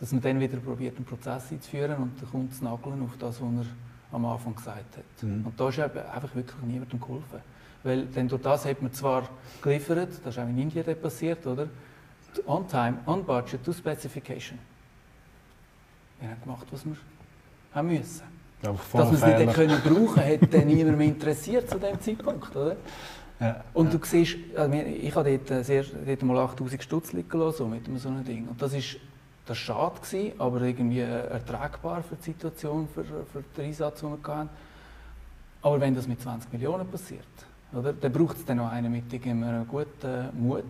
dass man dann wieder probiert, einen Prozess einzuführen und dann kommt das Nageln auf das, was er am Anfang gesagt hat. Mhm. Und da ist einfach wirklich niemandem geholfen. Weil denn durch das hat man zwar geliefert, das ist auch in Indien passiert, oder? On time, on budget, to specification. Wir haben gemacht, was wir haben müssen. Ja, Dass wir es nicht hätten können brauchen dann niemand mehr interessiert zu dem Zeitpunkt, oder? Ja. Und du siehst, also ich habe dort, äh, sehr, dort mal 8000 Stutz liegen lassen, so mit so einem Ding. Und das ist, das ist schade gewesen, aber irgendwie ertragbar für die Situation, für, für den Einsatz, den wir hatten. Aber wenn das mit 20 Millionen passiert, oder, dann braucht es dann noch einen mit irgendeinem guten Mut,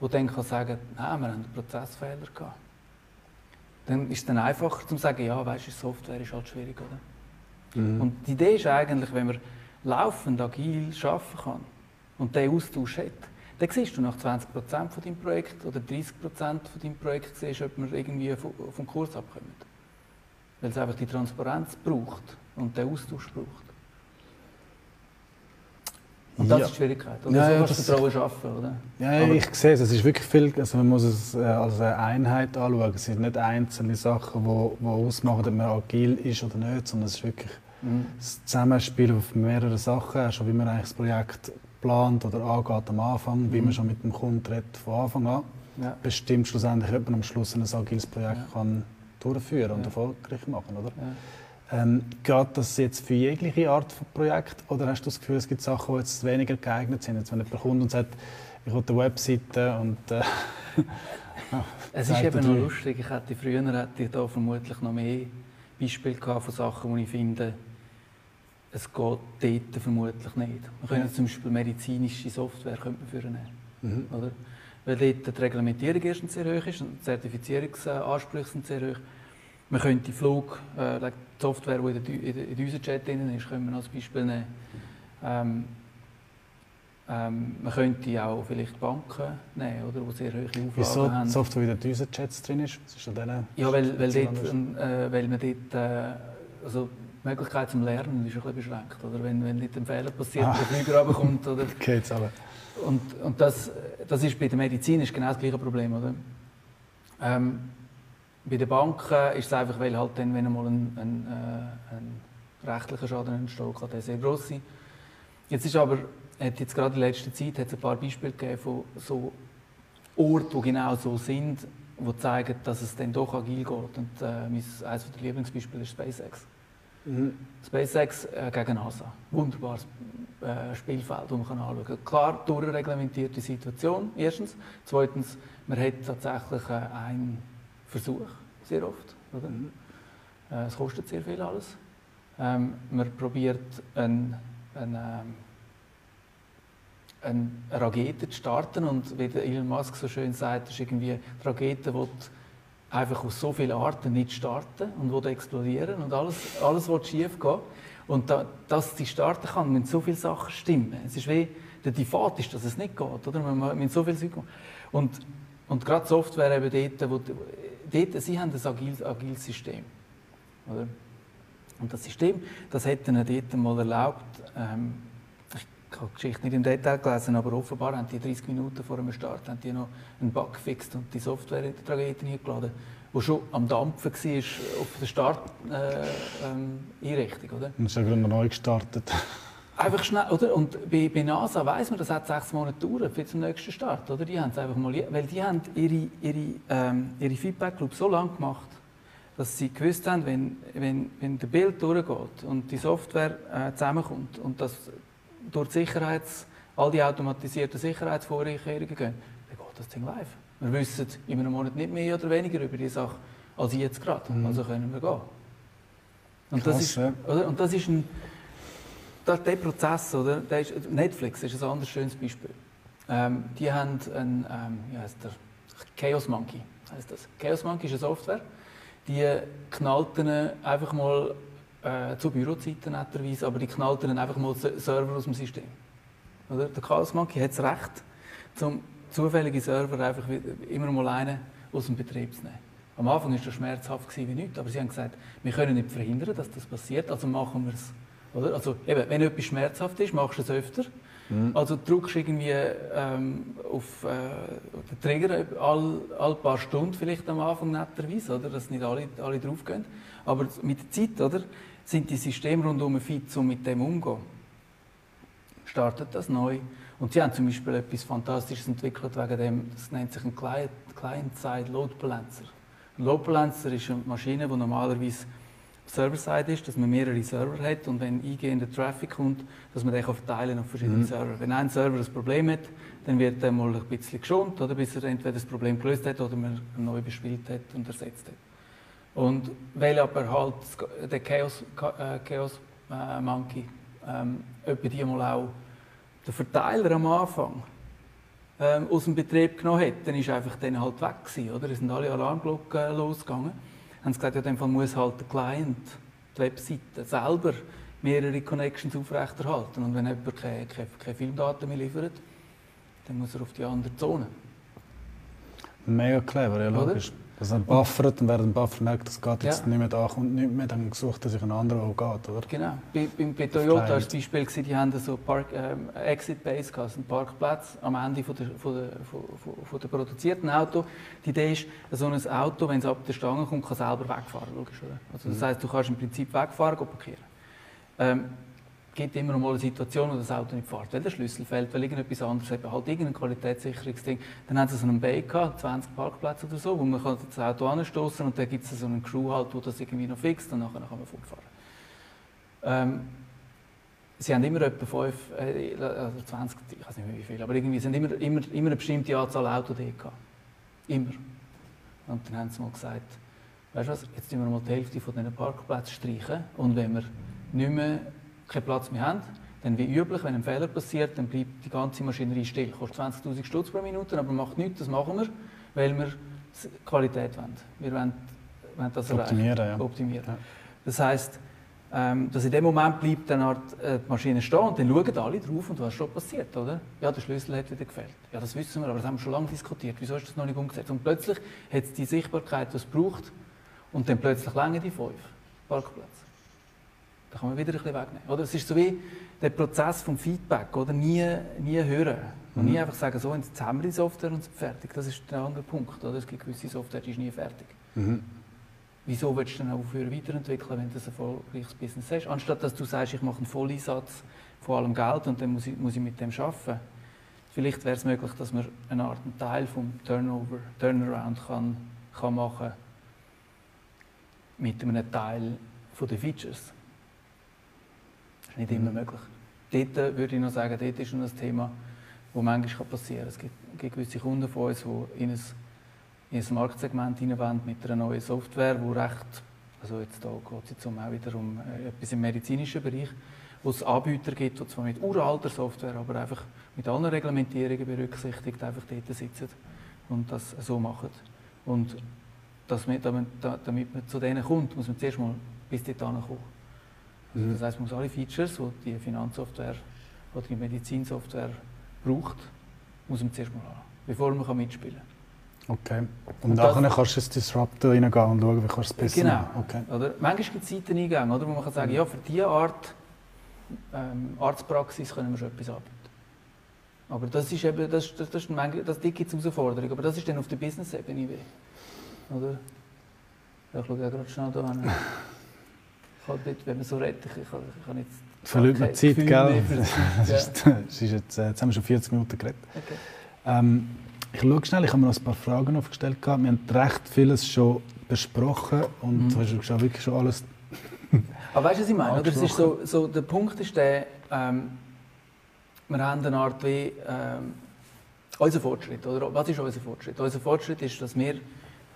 der dann kann sagen, nein, wir haben einen Prozessfehler gehabt. Dann ist es dann einfacher zu sagen, ja, weißt du, Software ist halt schwierig, oder? Mhm. Und die Idee ist eigentlich, wenn man laufend agil arbeiten kann und diesen Austausch hat, dann siehst du nach 20% von deinem Projekt oder 30% von deinem Projekt, siehst, ob wir irgendwie vom Kurs abkommen. Weil es einfach die Transparenz braucht und den Austausch braucht. Und das Ja. ist die Schwierigkeit. Oder Ja, so ja, kannst du Vertrauen schaffen, oder? Ja, Aber- ich sehe es. Es ist wirklich viel, also man muss es äh, als eine Einheit anschauen. Es sind nicht einzelne Sachen, die wo, wo ausmachen, ob man agil ist oder nicht, sondern es ist wirklich Mhm. das Zusammenspiel auf mehrere Sachen, schon wie man eigentlich das Projekt plant oder angeht am Anfang, wie Mhm. man schon mit dem Kunden redet von Anfang an, Ja. bestimmt schlussendlich, ob man am Schluss ein agiles Projekt Ja. kann durchführen und Ja. erfolgreich machen, oder? Ähm, geht das jetzt für jegliche Art von Projekt oder hast du das Gefühl, es gibt Sachen, die jetzt weniger geeignet sind? Jetzt, wenn jemand kommt und sagt, ich will eine Webseite und äh, Es ist eben noch lustig, ich hätte früher hätte ich da vermutlich noch mehr Beispiele gehabt von Sachen, wo ich finde, es geht dort vermutlich nicht. Man könnte zum Beispiel medizinische Software könnte man für nehmen, mhm. oder? Weil dort die Reglementierung erstens sehr hoch ist und die Zertifizierungsansprüche sind sehr hoch. Man könnte die Flug, äh, die Software, die in, der, in, unserem Chat drin ist, können wir als Beispiel nehmen. Ähm, ähm, man könnte auch vielleicht Banken nehmen, oder, die sehr hohe Auflagen wieso haben. die Software wieder in unseren Chats drin ist? Was ist an denen Ja, weil, weil, dort, äh, weil man dort, äh, also die Möglichkeit zum Lernen ist ein bisschen beschränkt. Oder? Wenn, wenn dort ein Fehler passiert, Ah. der Flüger runterkommt. Oder? Okay, jetzt aber. Und, und das, das ist bei der Medizin ist genau das gleiche Problem. Oder? Ähm, bei den Banken ist es einfach, weil halt dann, wenn einmal ein, ein, äh, ein rechtlicher Schaden entsteht, kann der sehr gross sein. Jetzt ist aber, hat jetzt gerade in letzter Zeit hat es ein paar Beispiele gegeben von so Orten, die genau so sind, die zeigen, dass es dann doch agil geht. Und äh, mein, eines der Lieblingsbeispiele ist SpaceX. Mhm. SpaceX äh, gegen NASA. Wunderbares äh, Spielfeld, das man kann anschauen kann. Klar, durchreglementierte Situation, erstens. Zweitens, man hat tatsächlich äh, einen Versuch, sehr oft. Mhm. Äh, es kostet sehr viel alles. Ähm, man probiert ein, ein, ähm, eine Rakete zu starten und wie der Elon Musk so schön sagt, ist irgendwie, die Rakete will einfach aus so vielen Arten nicht starten und explodieren und alles, alles will schief gehen. Und da, dass sie starten kann, müssen so viele Sachen stimmen. Es ist wie, der Default ist, dass es nicht geht. Oder? Man so viele Sachen und, und gerade Software eben dort, wo, dort, sie haben ein agiles, agiles System. Oder? Und das System, das hätte ihnen dort mal erlaubt, ähm, ich habe die Geschichte nicht im Detail gelesen, aber offenbar haben die 30 Minuten vor dem Start haben die noch einen Bug gefixt und die Software in die Tragödie eingeladen, die schon am Dampfen war auf der Starteinrichtung. Äh, ähm, oder? Und ist ja gerade noch neu gestartet. Einfach schnell, oder? Und bei, bei NASA weiss man, das hat sechs Monate gedauert bis zum nächsten Start, oder? Die haben es einfach mal, weil die haben ihre, ihre, ähm, ihre Feedback Loop so lange gemacht, dass sie gewusst haben, wenn, wenn, wenn der Bild durchgeht und die Software äh, zusammenkommt und das durch die Sicherheits, all die automatisierten Sicherheitsvorkehrungen gehen, dann geht das Ding live. Wir wissen in einem Monat nicht mehr oder weniger über die Sache als jetzt gerade. Mhm. Also können wir gehen. Und Krass, das ist, ja. oder? Und das ist ein das, der Prozess, oder? Der ist, Netflix ist ein anderes schönes Beispiel. Ähm, die haben ein, ähm, wie heißt der? Chaos Monkey heißt das. Chaos Monkey ist eine Software, die knallt ihnen einfach mal äh, zu Bürozeiten netterweise, aber die knallt ihnen einfach mal Se- Server aus dem System. Oder? Der Chaos Monkey hat das Recht, zum zufällige Server einfach immer mal einen aus dem Betrieb zu nehmen. Am Anfang war das schmerzhaft wie nichts, aber sie haben gesagt, wir können nicht verhindern, dass das passiert, also machen wir es. Oder? Also eben, wenn etwas schmerzhaft ist, machst du es öfter. Also drückst irgendwie ähm, auf äh, den Trigger all, all paar Stunden vielleicht am Anfang netterweise, oder? dass nicht alle, alle draufgehen. Aber mit der Zeit oder, sind die Systeme rundum fit, um mit dem umzugehen. Startet das neu. Und sie haben zum Beispiel etwas Fantastisches entwickelt wegen dem, das nennt sich ein Client- Client-Side Load Balancer. Ein Load Balancer ist eine Maschine, die normalerweise Server-Side ist, dass man mehrere Server hat und wenn eingehender Traffic kommt, dass man den kann verteilen auf verschiedene Mhm. Server. Wenn ein Server ein Problem hat, dann wird der mal ein bisschen geschont, oder, bis er entweder das Problem gelöst hat oder man neu bespielt hat und ersetzt hat. Und weil aber halt der Chaos, äh, Chaos äh, Monkey ähm, etwa die mal auch den Verteiler am Anfang ähm, aus dem Betrieb genommen hat, dann ist einfach dann halt weg gewesen, oder? Es sind alle Alarmglocken äh, losgegangen. Haben sie gesagt, ja, in dem Fall muss halt der Client, die Webseite selber mehrere Connections aufrechterhalten. Und wenn jemand keine, keine, keine Filmdaten mehr liefert, dann muss er auf die andere Zone. Mega clever, ja, Oder? Dass er buffert und dem Buffer merkt, das geht jetzt Ja. nicht mehr da, kommt nicht mehr, dann sucht er sich einen anderen, der geht, oder? Genau. Bei, bei, bei Toyota war das Beispiel, gewesen, die haben so Park, ähm, Exit Base also einen Parkplatz am Ende von der, von der, von, von, der produzierten Auto. Die Idee ist, so ein Auto, wenn es ab der Stange kommt, kann selber wegfahren, logisch, oder? Also das Mhm. heisst, du kannst im Prinzip wegfahren, gehen parkieren. Ähm, gibt immer noch mal eine Situation, wo das Auto nicht fährt, weil der Schlüssel fällt, weil irgendetwas anderes, eben halt irgendein Qualitätssicherungsding. Dann haben sie so einen Bay gehabt, 20 Parkplätze oder so, wo man kann das Auto anstoßen und dann gibt es so einen Crew halt, wo das irgendwie noch fixt und nachher kann man fortfahren. Ähm, sie haben immer etwa 5, äh, also 20, ich weiß nicht mehr wie viel, aber irgendwie sind immer, immer, immer eine bestimmte Anzahl Autos da gehabt. Immer. Und dann haben sie mal gesagt, weißt du was, jetzt tun wir mal die Hälfte von diesen Parkplätzen streichen und wenn wir nicht mehr keinen Platz mehr haben, dann wie üblich, wenn ein Fehler passiert, dann bleibt die ganze Maschinerie still. Kostet 20'000 Stutz pro Minute, aber macht nichts, das machen wir, weil wir Qualität wollen. Wir wollen, wollen das optimieren. Ja. optimieren. Ja. Das heisst, ähm, dass in dem Moment bleibt dann halt, äh, die Maschine stehen und dann schauen alle drauf und was ist schon passiert, oder? Ja, der Schlüssel hat wieder gefällt. Ja, das wissen wir, aber das haben wir schon lange diskutiert. Wieso ist das noch nicht umgesetzt? Und plötzlich hat es die Sichtbarkeit, die es braucht und dann plötzlich länger die fünf Parkplätze. Da kann man wieder ein bisschen wegnehmen. Oder? Es ist so wie der Prozess vom Feedback, oder? Nie, nie hören. Und mhm. nie einfach sagen, so, jetzt haben wir die Software und sind fertig. Das ist der andere Punkt. Oder? Es gibt gewisse Software, die ist nie fertig. Mhm. Wieso willst du dann auch für weiterentwickeln, wenn du ein erfolgreiches Business hast? Anstatt dass du sagst, ich mache einen Volleinsatz von allem Geld und dann muss ich, muss ich mit dem arbeiten. Vielleicht wäre es möglich, dass man eine Art einen Teil vom Turnover, Turnaround kann, kann machen mit einem Teil der Features. Nicht immer mhm. möglich. Dort äh, würde ich noch sagen, dort ist ein Thema, das manchmal passieren kann. Es gibt, gibt gewisse Kunden von uns, die in ein in ein Marktsegment hineinwollen mit einer neuen Software, die recht, also jetzt geht es jetzt auch wieder um äh, etwas im medizinischen Bereich, wo es Anbieter gibt, die zwar mit uralter Software, aber einfach mit allen Reglementierungen berücksichtigt, einfach dort sitzen und das so machen. Und dass man, damit man zu denen kommt, muss man zuerst mal bis dort kommen. Also das heisst, man muss alle Features, die die Finanzsoftware oder die Medizinsoftware braucht, muss man zuerst mal haben, bevor man mitspielen kann. Okay. Und, und nachher kannst du ins Disruptor reingehen und schauen, wie kannst du es besser genau. machen. Okay. Oder, manchmal gibt es Seiteneingänge, oder, wo man kann sagen, ja, für diese Art ähm, Arztpraxis können wir schon etwas anbieten. Aber das ist eben, das, das, das, manchmal, das gibt es Herausforderungen, aber das ist dann auf der Business-Ebene. Oder? Ja, ich schaue ja gerade schnell da hin. Ich kann nicht, wenn man so redet, ich kann, ich kann jetzt... Verliert man Zeit, gell? ja. ist, ist jetzt, jetzt haben wir schon 40 Minuten geredet. Okay. Ähm, ich schaue schnell, ich habe mir noch ein paar Fragen aufgestellt. Wir haben recht vieles schon besprochen und mhm. du hast schon wirklich schon alles. Aber weißt du, was ich meine? Oder? Es ist so, so, der Punkt ist der, ähm, wir haben eine Art wie ähm, unser Fortschritt. Oder? Was ist unser Fortschritt? Unser Fortschritt ist, dass wir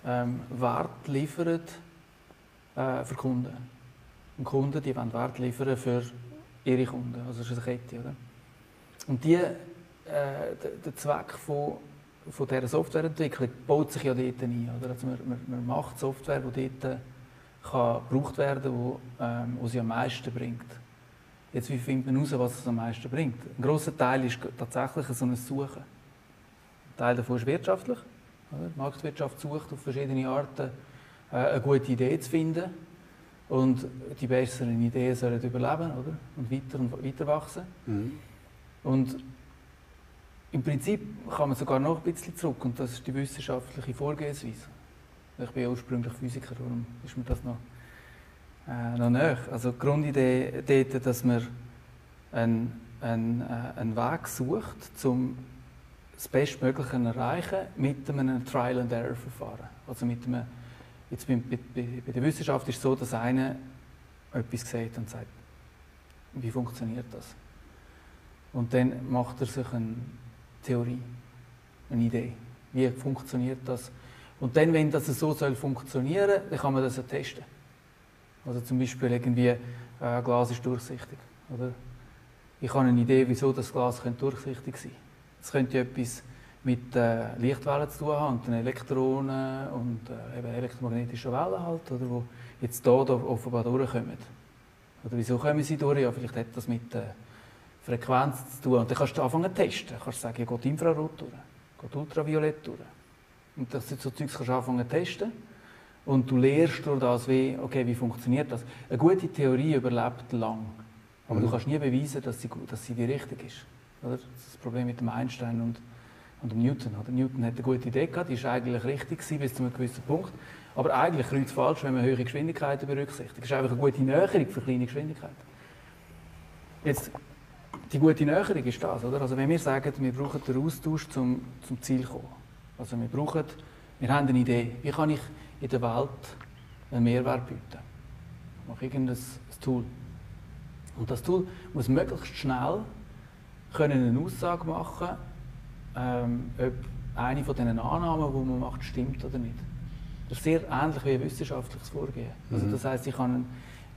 ähm, Wert liefern äh, für Kunden. Und Kunden die wollen Wert liefern für ihre Kunden. Also das ist eine Kette. Oder? Und die, äh, der, Zweck von von dieser Softwareentwicklung baut sich ja dort ein. Oder? Also man, man, man macht Software, die dort kann gebraucht werden kann, wo, ähm, wo sie am meisten bringt. Jetzt, wie findet man heraus, was es am meisten bringt? Ein grosser Teil ist tatsächlich so ein Suchen. Ein Teil davon ist wirtschaftlich. Oder? Die Marktwirtschaft sucht auf verschiedene Arten, äh, eine gute Idee zu finden. Und die besseren Ideen sollen überleben oder? und weiter und weiter wachsen. Mhm. Und im Prinzip kann man sogar noch ein bisschen zurück und das ist die wissenschaftliche Vorgehensweise. Ich bin ja ursprünglich Physiker, darum ist mir das noch, äh, noch näher. Also die Grundidee dort, dass man einen, einen, äh, einen Weg sucht, um das Bestmögliche zu erreichen mit einem Trial-and-Error-Verfahren. Also mit einem, jetzt bei, bei, bei der Wissenschaft ist es so, dass einer etwas sieht und sagt, wie funktioniert das? Und dann macht er sich einen Theorie, eine Idee. Wie funktioniert das? Und dann, wenn das so soll funktionieren, dann kann man das ja testen. Also zum Beispiel irgendwie, äh, Glas ist durchsichtig. Oder? Ich habe eine Idee, wieso das Glas durchsichtig sein könnte. Es könnte etwas mit äh, Lichtwellen zu tun haben und den Elektronen und äh, eben elektromagnetischen Wellen halt, oder, wo jetzt hier, hier offenbar durchkommen. Oder wieso kommen sie durch? Ja, vielleicht hat das mit äh, Frequenz zu tun. Und dann kannst du anfangen zu testen. Du kannst sagen, geht Infrarot durch, geht Ultraviolett durch. Und das sind so Zeugs kannst du anfangen zu testen. Und du lernst durch das, wie, okay, wie funktioniert das. Eine gute Theorie überlebt lang. Aber mhm. du kannst nie beweisen, dass sie, dass sie die richtige ist. Oder? Das ist das Problem mit dem Einstein und, und Newton. Oder? Newton hat eine gute Idee gehabt, die war eigentlich richtig bis zu einem gewissen Punkt. Aber eigentlich kreuz falsch, wenn man höhere Geschwindigkeiten berücksichtigt. Das ist einfach eine gute Näherung für kleine Geschwindigkeiten. Jetzt, die gute Näherung ist das, oder? Also wenn wir sagen, wir brauchen den Austausch zum, zum Ziel zu kommen. Also wir brauchen, wir haben eine Idee, wie kann ich in der Welt einen Mehrwert bieten? Ich mache irgendein Tool. Und das Tool muss möglichst schnell können eine Aussage machen, ähm, ob eine von diesen Annahmen, die man macht, stimmt oder nicht. Das ist sehr ähnlich wie ein wissenschaftliches Vorgehen. Also mhm. das heißt, ich habe,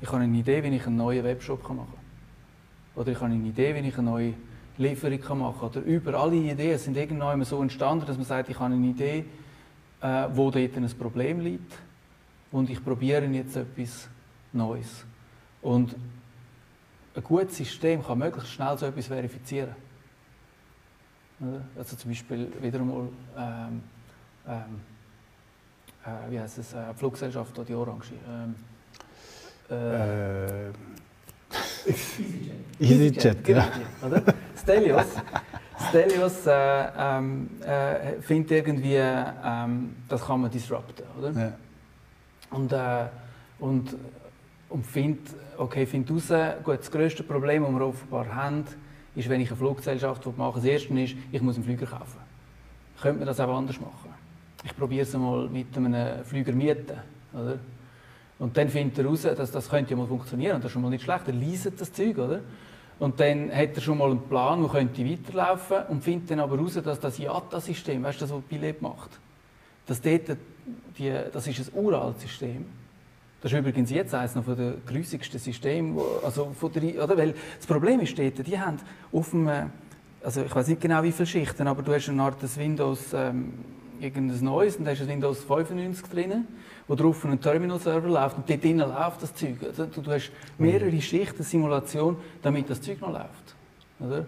ich habe eine Idee, wie ich einen neuen Webshop machen kann. Oder ich habe eine Idee, wie ich eine neue Lieferung machen kann. Oder über alle Ideen sind irgendwann so entstanden, dass man sagt, ich habe eine Idee, äh, wo dort ein Problem liegt und ich probiere jetzt etwas Neues. Und ein gutes System kann möglichst schnell so etwas verifizieren. Also zum Beispiel wieder einmal, ähm, ähm, äh, wie heißt es, äh, Fluggesellschaft oder die Orange. Ähm, äh, EasyJet. EasyJet, ja. Oder? Stelios. Stelios äh, ähm, äh, findet irgendwie, ähm, das kann man disrupten, oder? Ja. Und, äh, und, und findet, okay, findet raus, gut, das grösste Problem, das wir offenbar haben, ist, wenn ich eine Fluggesellschaft mache, das erste ist, ich muss einen Flüger kaufen. Könnte man das auch anders machen? Ich probiere es mal mit einem Flüger mieten, oder? Und dann findet er heraus, dass das könnte ja mal funktionieren. Das ist schon mal nicht schlecht. Er liest das Zeug, oder? Und dann hat er schon mal einen Plan, wo könnte weiterlaufen und findet dann aber heraus, dass das IATA-System, weißt du, das, was Billett macht, dass dort die, das ist ein uraltes System. Das ist übrigens jetzt eines noch von der grüßigsten Systeme, also von der, oder? Weil das Problem ist dort, die haben auf dem, also ich weiß nicht genau wie viele Schichten, aber du hast eine Art des Windows, ähm, irgendein neues, und da ist ein Windows 95 drin wo drauf ein Terminal-Server läuft und dort drinnen läuft das Zeug. Also, du, du hast mehrere mhm. Schichten Simulation, damit das Zeug noch läuft. Oder?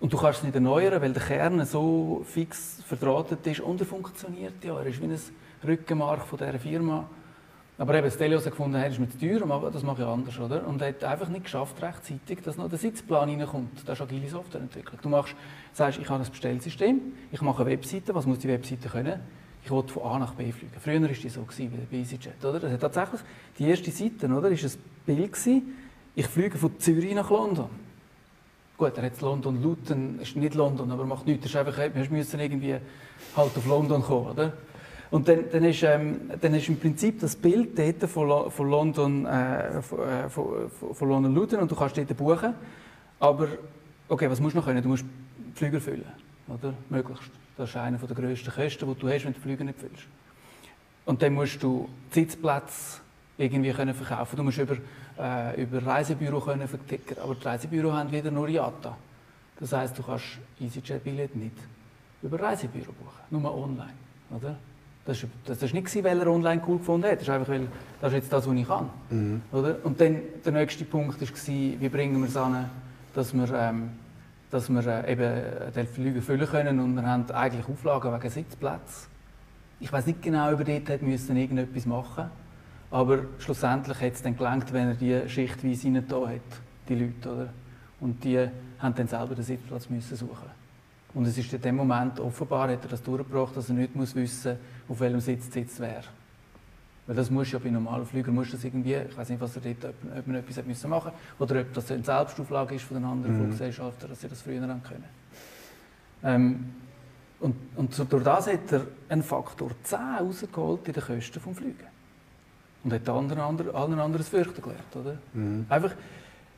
Und du kannst es nicht erneuern, weil der Kern so fix verdrahtet ist und er funktioniert ja. Er ist wie ein Rückenmark von dieser Firma. Aber eben, Stelios hat gefunden, er ist mir zu teuer, das mache ich anders, oder? Und hat einfach nicht geschafft, rechtzeitig, dass noch der Sitzplan reinkommt. Das ist agile Softwareentwicklung. Du machst, sagst, ich habe ein Bestellsystem, ich mache eine Webseite, was muss die Webseite können? ich wollte von A nach B fliegen. Früher war es so bei EasyJet. Oder? Das hat tatsächlich die erste Seite oder, ist ein Bild gewesen, ich fliege von Zürich nach London. Gut, er hat London Luton, ist nicht London, aber macht nichts. ist einfach, wir müssen irgendwie halt auf London kommen, oder? Und dann, dann, ist, ähm, dann ist im Prinzip das Bild dort von, von London, äh, von, äh, von, London Luton und du kannst dort buchen. Aber, okay, was musst du noch können? Du musst Flüger füllen, oder? Möglichst. Das ist einer der grössten Kosten, die du hast, wenn du Flüge nicht füllst. Und dann musst du Sitzplätze irgendwie können verkaufen. Du musst über, äh, über Reisebüro können verticken. Aber die Reisebüro haben wieder nur IATA. Das heisst, du kannst EasyJet-Billett nicht über Reisebüro buchen, nur online. Oder? Das war das, nicht, weil er online cool gefunden hat. Das ist einfach, weil das ist jetzt das, was ich kann. Mhm. Oder? Und dann der nächste Punkt war, wie bringen wir es an, dass wir ähm, dass wir äh, eben den Flüge füllen können und wir haben eigentlich Auflagen wegen Sitzplätzen. Ich weiß nicht genau, über dort müssen irgendetwas machen, aber schlussendlich hat es dann gelangt, wenn er die schichtweise rein da hat, die Leute, oder? Und die haben dann selber den Sitzplatz müssen suchen. Und es ist in dem Moment offenbar, hat er das durchgebracht, dass er nicht muss wissen, auf welchem Sitz der Sitz wäre. Weil das muss ja bei normalen Flügern muss das irgendwie, ich weiß nicht, was er dort, ob, ob man etwas hat müssen machen oder ob das eine Selbstauflage ist von den anderen mhm. Fluggesellschaften, dass sie das früher haben können. Ähm, und, und so durch das hat er einen Faktor 10 rausgeholt in den Kosten des Fliegen. Und hat anderen, anderen, allen anderen Fürchten gelernt, oder? Mhm. Einfach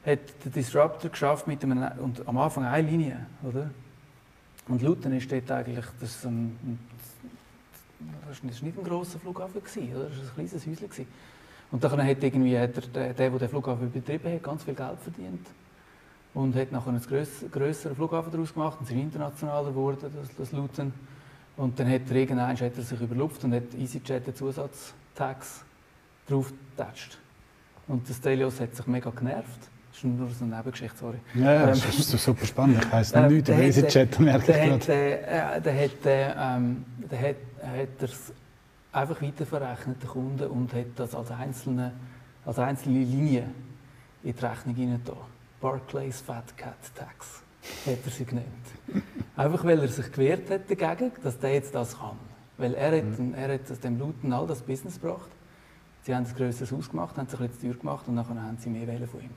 hat der Disruptor geschafft mit einem, und am Anfang eine Linie, oder? Und Luton ist dort eigentlich, das ist ein, ein das war nicht ein grosser Flughafen, das war ein kleines Häuschen. Und dann hat, irgendwie, hat der, der, der den Flughafen betrieben hat, ganz viel Geld verdient. Und hat nachher einen grösseren Flughafen daraus gemacht und ist internationaler geworden, das, das Luton. Und dann hat er irgendwann hat er sich überlupft und hat EasyJet den Zusatztax drauf getatscht. Und der Stelios hat sich mega genervt. Das ist nur so eine Nebengeschichte, sorry. Ja, ja das ähm, ist super spannend. Ich weiss noch nichts über EasyJet, merke ich gerade. Der, der, hat, ähm, der hat hat es einfach weiterverrechnet, den Kunden, und hat das als einzelne, als einzelne Linie in die Rechnung hinein Barclays Fat Cat Tax hat er sie genannt. Einfach weil er sich gewehrt hat dagegen, dass der jetzt das kann. Weil er hat, mhm. er hat dem Luten all das Business gebracht. Sie haben ein grösseres Haus gemacht, haben sich ein bisschen teuer gemacht und dann haben sie mehr wählen von ihm.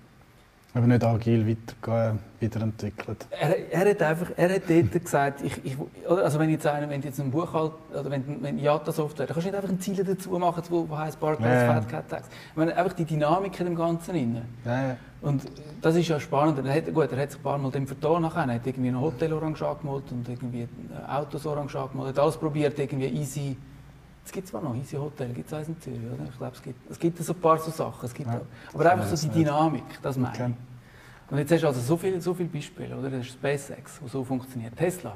Aber nicht agil weiter, weiterentwickelt. Er, er, hat einfach, er hat dort gesagt, ich, ich, also wenn jetzt einer, wenn jetzt ein Buch halt, oder wenn, wenn Yata Software, dann kannst du nicht einfach ein Ziel dazu machen, wo, wo heißt Barclays ja, Fat Cat Tax. Ich meine, einfach die Dynamik in dem Ganzen drin. Ja, ja. Und das ist ja spannend. Er hat, gut, er hat sich ein paar Mal dem vertan nachher. Er hat irgendwie ein Hotel orange angemalt und irgendwie Autos orange angemalt. Er hat alles probiert, irgendwie easy es gibt zwar noch Easy Hotel, gibt es eins in Zürich, oder? Ich glaube, es gibt, es gibt so ein paar so Sachen. Es gibt ja, aber einfach so die Dynamik, das meine okay. ich. Und jetzt hast du also so viele so viel Beispiele, oder? Das ist SpaceX, wo so funktioniert. Tesla,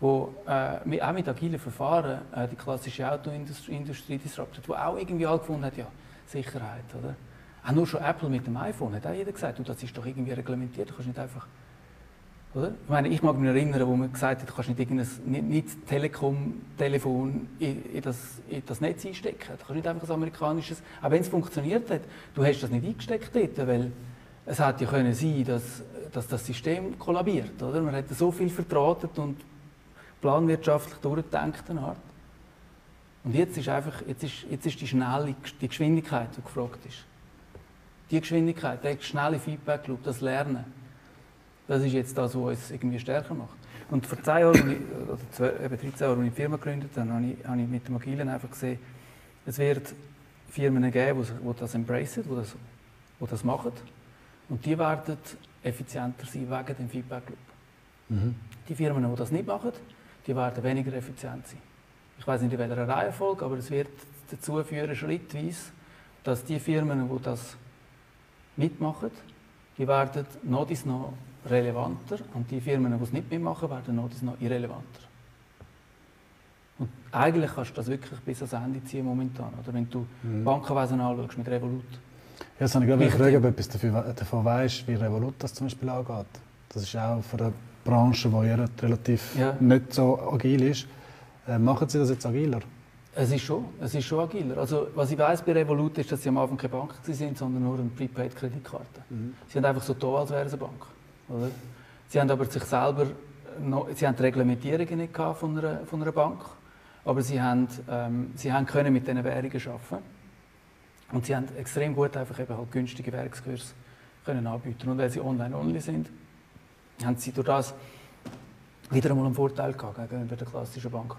wo äh, auch mit agilen Verfahren äh, die klassische Autoindustrie disruptet, wo auch irgendwie alle gefunden hat, ja, Sicherheit, oder? Auch nur schon Apple mit dem iPhone hat auch jeder gesagt, du, das ist doch irgendwie reglementiert, du kannst nicht einfach oder? Ich, meine, ich mag mich erinnern, wo man gesagt hat, du kannst nicht, irgendein, nicht, nicht Telekom-Telefon in, in, das, in das Netz einstecken. Du kannst nicht einfach ein amerikanisches, auch wenn es funktioniert hat, du hast das nicht eingesteckt dort, weil es hätte ja können sein, dass, dass das System kollabiert. Oder? Man hat so viel vertratet und planwirtschaftlich durchgedacht. Art. Und jetzt ist einfach, jetzt ist, jetzt ist die schnelle, die Geschwindigkeit, die gefragt ist. Die Geschwindigkeit, der schnelle Feedback-Loop, das Lernen das ist jetzt das, was uns irgendwie stärker macht. Und vor 10 Jahren, oder 12, eben 13 Jahren, als ich die Firma gegründet habe, habe ich, habe ich mit dem Agilen einfach gesehen, es wird Firmen geben, die das embracen, die das, die das machen. Und die werden effizienter sein wegen dem Feedback Loop. Mhm. Die Firmen, die das nicht machen, die werden weniger effizient sein. Ich weiß nicht in welcher Reihenfolge, aber es wird dazu führen, schrittweise, dass die Firmen, die das mitmachen, die werden noch noch relevanter und die Firmen, die es nicht mitmachen, werden noch, noch irrelevanter. Und eigentlich kannst du das wirklich bis ans Ende ziehen momentan. Oder wenn du mhm. Bankenwesen anschaust mit Revolut. Ja, das habe ich gerade fragen, ob du etwas dafür, davon weißt, wie Revolut das zum Beispiel angeht. Das ist auch für eine Branche, die ja relativ ja. nicht so agil ist. Äh, machen Sie das jetzt agiler? Es ist schon, es ist schon agiler. Also, was ich weiß bei Revolut ist, dass sie am Anfang keine Bank sind, sondern nur eine Prepaid-Kreditkarte. Mhm. Sie sind einfach so da, als wäre es eine Bank. Oder? Sie haben aber sich selber noch, sie haben die Reglementierungen nicht von einer, von einer Bank, aber sie haben, ähm, sie haben können mit diesen Währungen arbeiten und sie haben extrem gut einfach eben halt günstige Währungskurse können anbieten und weil sie online-only sind, haben sie durch das wieder einmal einen Vorteil gehabt gegenüber den klassischen Banken.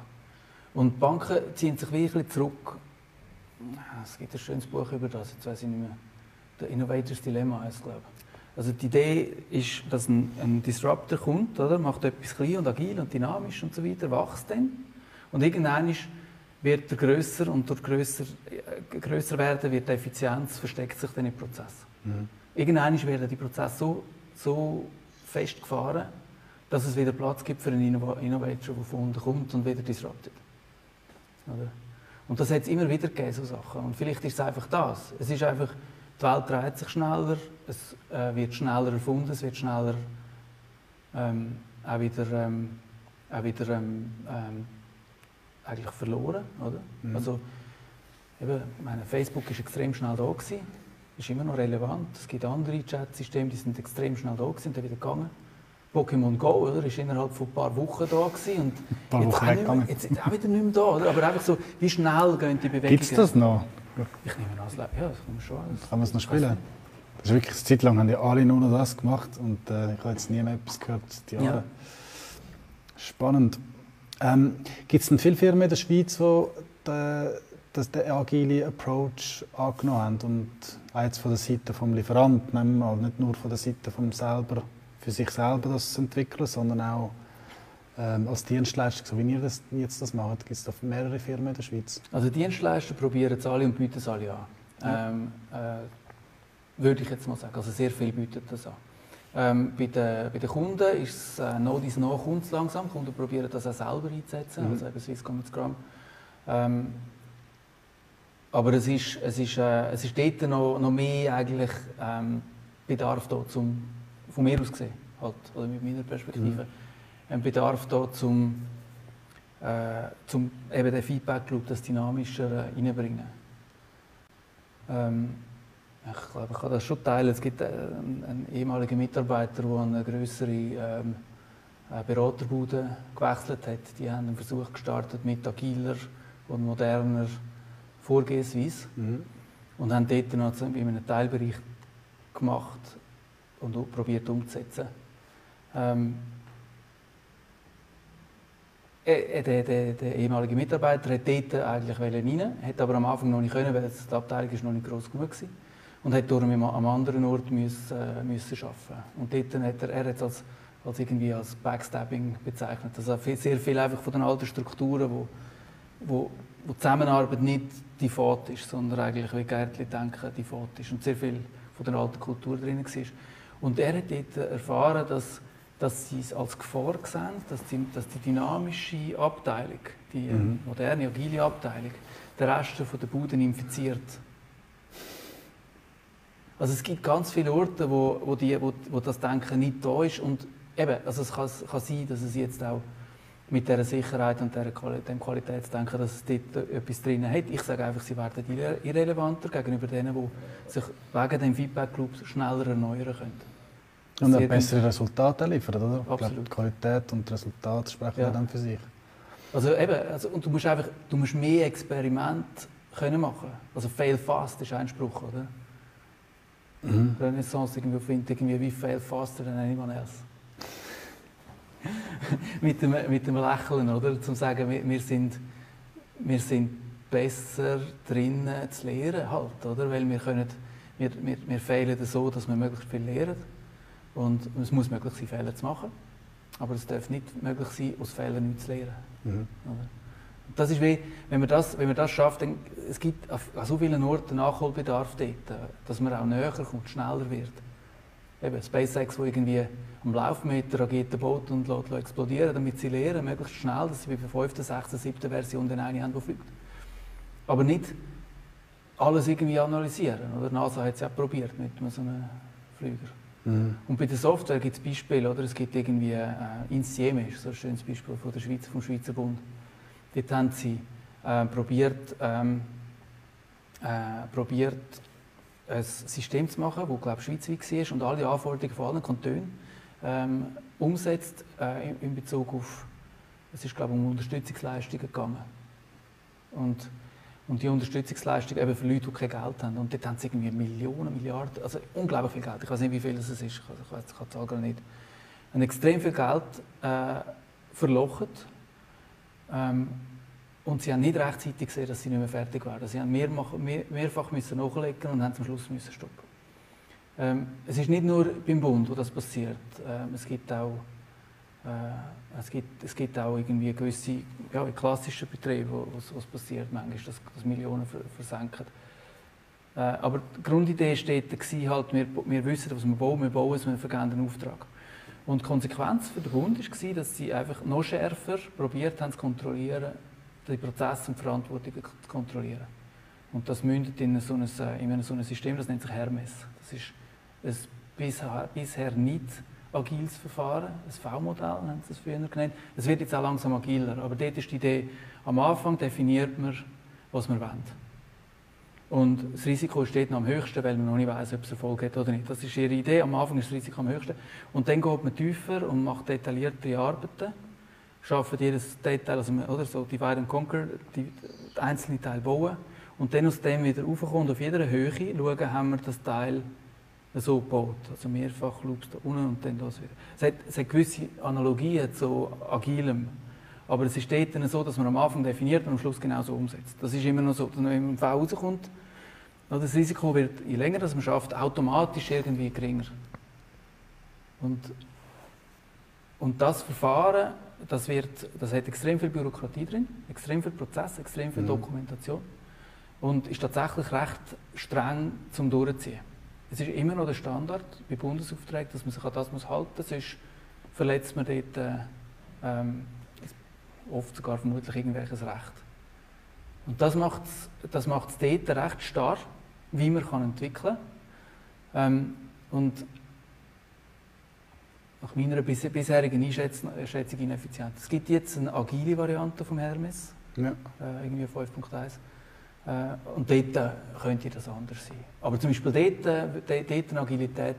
Und Banken ziehen sich wirklich zurück. Es gibt ein schönes Buch über das, jetzt weiß ich nicht mehr. The Innovators Dilemma heißt es, glaube ich. Also die Idee ist, dass ein, ein Disruptor kommt, oder? macht etwas klein und agil und dynamisch und so weiter, wächst dann. Und irgendwann wird er grösser und durch grösser, äh, grösser werden wird die Effizienz versteckt sich dann im Prozess. Mhm. Irgendwann werden die Prozesse so, so festgefahren, dass es wieder Platz gibt für einen Innovator, der von unten kommt und wieder disruptet. Oder? Und das hat es immer wieder gegeben, so Sachen. Und vielleicht ist es einfach das. Es ist einfach die Welt dreht sich schneller, es äh, wird schneller erfunden, es wird schneller ähm, auch wieder, ähm, auch wieder ähm, ähm eigentlich verloren. Oder? Mhm. Also, eben, meine, Facebook ist extrem schnell da gewesen, ist immer noch relevant. Es gibt andere Chatsysteme, die sind extrem schnell da gewesen, und dann wieder gegangen. Pokémon Go, oder, ist innerhalb von ein paar Wochen da gewesen und ein paar Wochen jetzt, auch mehr, jetzt auch wieder nicht mehr da, oder? Aber einfach so, wie schnell gehen die Bewegungen? Gibt es das noch? Ich nehme an, ja, das man schon. Das kann man es noch spielen? Das ist wirklich, eine Zeit lang haben die alle nur das gemacht und äh, ich habe jetzt nie mehr etwas gehört. Die ja. Spannend. Ähm, Gibt es denn viele Firmen in der Schweiz, die den, das, den agile Approach angenommen haben und auch jetzt von der Seite des Lieferanten, nicht nur von der Seite vom selber, für sich selber das entwickeln, sondern auch ähm, als Dienstleister, so wie ihr das jetzt das macht, gibt es da mehrere Firmen in der Schweiz? Also Dienstleister probieren es alle und bieten es alle an. Ja. Ähm, äh, würde ich jetzt mal sagen. Also sehr viel bietet das an. Ähm, bei, den, bei den Kunden ist es äh, noch dies noch kommt langsam. Die Kunden probieren das auch selber einzusetzen, mhm. also eben Swisscom und Scrum. Ähm, aber es ist, es ist, äh, es ist dort noch, noch mehr eigentlich ähm, Bedarf da zum, von mir aus gesehen, halt, oder mit meiner Perspektive. Mhm ein Bedarf da zum, äh, zum eben den Feedback Loop, das dynamischer äh, reinbringen. Ähm, ich glaube, ich kann das schon teilen. Es gibt einen, einen ehemaligen Mitarbeiter, der eine größere ähm, Beraterbude gewechselt hat. Die haben einen Versuch gestartet mit agiler und moderner Vorgehensweise mhm. und haben dort noch in einem Teilbereich gemacht, und probiert umzusetzen. Ähm, äh, der, der, der, ehemalige Mitarbeiter hat dort eigentlich rein, hat aber am Anfang noch nicht können, weil die Abteilung ist noch nicht groß genug war. Und hat darum am anderen Ort müssen, äh, müssen arbeiten. Und dort hat er, er hat es als, als, irgendwie als Backstabbing bezeichnet. Also sehr viel einfach von den alten Strukturen, wo, wo, wo die Zusammenarbeit nicht die Fahrt ist, sondern eigentlich, wie Gärtli denken, die Fahrt ist. Und sehr viel von der alten Kultur drin war. Und er hat dort erfahren, dass dass sie es als Gefahr sehen, dass die, dass die dynamische Abteilung, die mhm. moderne, agile Abteilung, den Rest von der Bude infiziert. Also es gibt ganz viele Orte, wo, wo, die, wo, wo das Denken nicht da ist und eben, also es kann, kann sein, dass es jetzt auch mit dieser Sicherheit und dem Qualitätsdenken, dass es dort etwas drin hat. Ich sage einfach, sie werden irrelevanter gegenüber denen, die sich wegen dem Feedback Loop schneller erneuern können. Und auch bessere Resultate liefern, oder? Absolut. Ich glaube, Qualität und Resultat sprechen ja. dann für sich. Also eben, also, und du musst einfach, du musst mehr Experimente können machen. Also fail fast ist ein Spruch, oder? Mhm. Renaissance irgendwie findet irgendwie wie fail faster than anyone else. mit, dem, mit dem Lächeln, oder? Zum sagen, wir, wir, sind, wir sind besser drinnen zu lernen halt, oder? Weil wir können, wir, wir, wir fehlen so, dass wir möglichst viel lernen. Und es muss möglich sein, Fehler zu machen. Aber es darf nicht möglich sein, aus Fehlern nichts zu lernen. Mhm. Das ist wie, wenn man das, wenn man das schafft, dann, es gibt an so vielen Orten Nachholbedarf dort, dass man auch näher kommt, schneller wird. Eben SpaceX, wo irgendwie am Laufmeter agiert ein Boot und lässt, explodieren, damit sie lernen, möglichst schnell, dass sie bei der 5., 6., 7. Version den eine haben, die fliegt. Aber nicht alles irgendwie analysieren. Oder? NASA hat es ja probiert mit so einem Flüger. Mhm. Und bei der Software gibt es Beispiele, oder? Es gibt irgendwie äh, Insieme, ist so ein schönes Beispiel von der Schweiz, vom Schweizer Bund. Dort haben sie äh, probiert, ähm, äh, probiert, ein System zu machen, das glaube schweizweit war und alle Anforderungen von allen Kantonen ähm, umsetzt äh, in, in, Bezug auf, es ist glaube um Unterstützungsleistungen gegangen. Und und die Unterstützungsleistung eben für Leute, die kein Geld haben. Und dort haben sie irgendwie Millionen, Milliarden, also unglaublich viel Geld. Ich weiß nicht, wie viel es ist, ich weiß die Zahl gar nicht. Haben extrem viel Geld äh, verlocht. Ähm, und sie haben nicht rechtzeitig gesehen, dass sie nicht mehr fertig werden. Sie haben mehr, mehr, mehrfach müssen nachlegen und haben zum Schluss müssen stoppen. Ähm, es ist nicht nur beim Bund, wo das passiert. Ähm, es gibt auch äh, es, gibt, es gibt auch irgendwie gewisse ja, klassische Betriebe, wo es passiert manchmal, dass, dass Millionen versenken. Äh, aber die Grundidee steht da halt, wir, wir wissen, was wir bauen, wir bauen es, wir vergeben einen Auftrag. Und die Konsequenz für den Bund war, dass sie einfach noch schärfer probiert haben zu kontrollieren, die Prozesse und Verantwortungen zu kontrollieren. Und das mündet in so, ein, in so ein System, das nennt sich Hermes. Das ist ein bisher, bisher nicht agiles Verfahren, ein V-Modell haben sie es früher genannt. Es wird jetzt auch langsam agiler, aber dort ist die Idee, am Anfang definiert man, was man will. Und das Risiko steht noch am höchsten, weil man noch nicht weiß, ob es Erfolg hat oder nicht. Das ist ihre Idee. Am Anfang ist das Risiko am höchsten. Und dann geht man tiefer und macht detaillierte Arbeiten, schafft jedes Detail, also, oder so Divide and Conquer, die, die einzelnen Teile bauen und dann aus dem wieder raufkommen und auf jeder Höhe schauen, haben wir das Teil so gebaut. Also mehrfach Loops da unten und dann das wieder. Es hat, es hat gewisse Analogien zu Agilem. Aber es ist dort so, dass man am Anfang definiert und am Schluss genau so umsetzt. Das ist immer noch so, dass man im V rauskommt, das Risiko wird, je länger das man schafft, automatisch irgendwie geringer. Und, und das Verfahren, das, wird, das hat extrem viel Bürokratie drin, extrem viel Prozess, extrem viel mhm. Dokumentation und ist tatsächlich recht streng zum Durchziehen. Es ist immer noch der Standard bei Bundesaufträgen, dass man sich an das muss halten muss, sonst verletzt man dort äh, ähm, oft sogar vermutlich irgendwelches Recht. Und das macht es das macht's dort recht stark, wie man kann entwickeln kann. Ähm, und nach meiner bisherigen Einschätzung ineffizient. Es gibt jetzt eine agile Variante vom Hermes, ja. äh, irgendwie 5.1. Äh, und dort äh, könnte das anders sein. Aber zum Beispiel dort, äh, dort eine Agilität